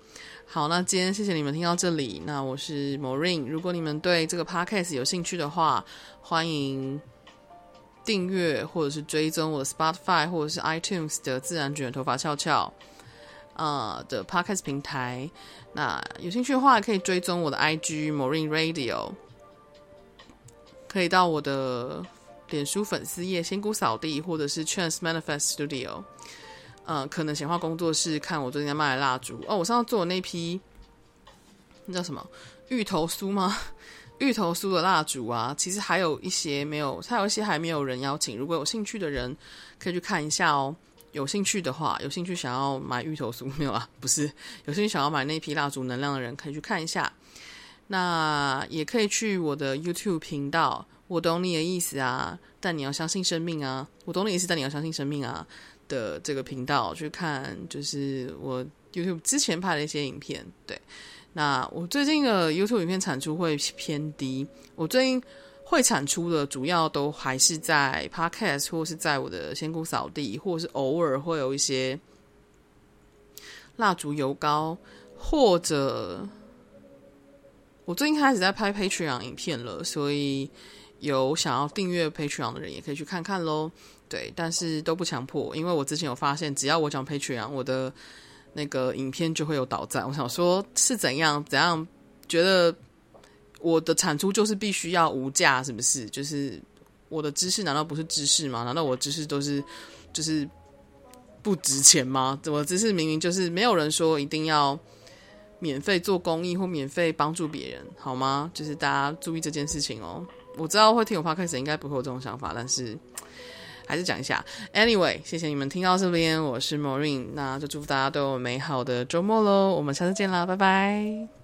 好，那今天谢谢你们听到这里。那我是 Maureen，如果你们对这个 podcast 有兴趣的话，欢迎订阅或者是追踪我的 Spotify 或者是 iTunes 的自然卷头发翘翘啊的 podcast 平台。那有兴趣的话，可以追踪我的 IG Maureen Radio，可以到我的脸书粉丝页仙姑扫地，或者是 Chance Manifest Studio，呃，可能显化工作室看我最近在卖的蜡烛哦。我上次做的那批，那叫什么芋头酥吗？芋头酥的蜡烛啊，其实还有一些没有，还有一些还没有人邀请。如果有兴趣的人，可以去看一下哦。有兴趣的话，有兴趣想要买芋头酥 没有啊？不是，有兴趣想要买那批蜡烛能量的人，可以去看一下。那也可以去我的 YouTube 频道，我懂你的意思啊，但你要相信生命啊！我懂你的意思，但你要相信生命啊的这个频道去看，就是我 YouTube 之前拍的一些影片。对，那我最近的 YouTube 影片产出会偏低，我最近会产出的主要都还是在 Podcast 或是在我的仙姑扫地，或是偶尔会有一些蜡烛油膏或者。我最近开始在拍 Patreon 影片了，所以有想要订阅 Patreon 的人也可以去看看喽。对，但是都不强迫，因为我之前有发现，只要我讲 Patreon，我的那个影片就会有倒赞。我想说，是怎样怎样觉得我的产出就是必须要无价，是不是？就是我的知识难道不是知识吗？难道我知识都是就是不值钱吗？我的知识明明就是没有人说一定要。免费做公益或免费帮助别人，好吗？就是大家注意这件事情哦。我知道会听我 podcast 应该不会有这种想法，但是还是讲一下。Anyway，谢谢你们听到这边，我是 Maureen，那就祝福大家都有美好的周末喽。我们下次见啦，拜拜。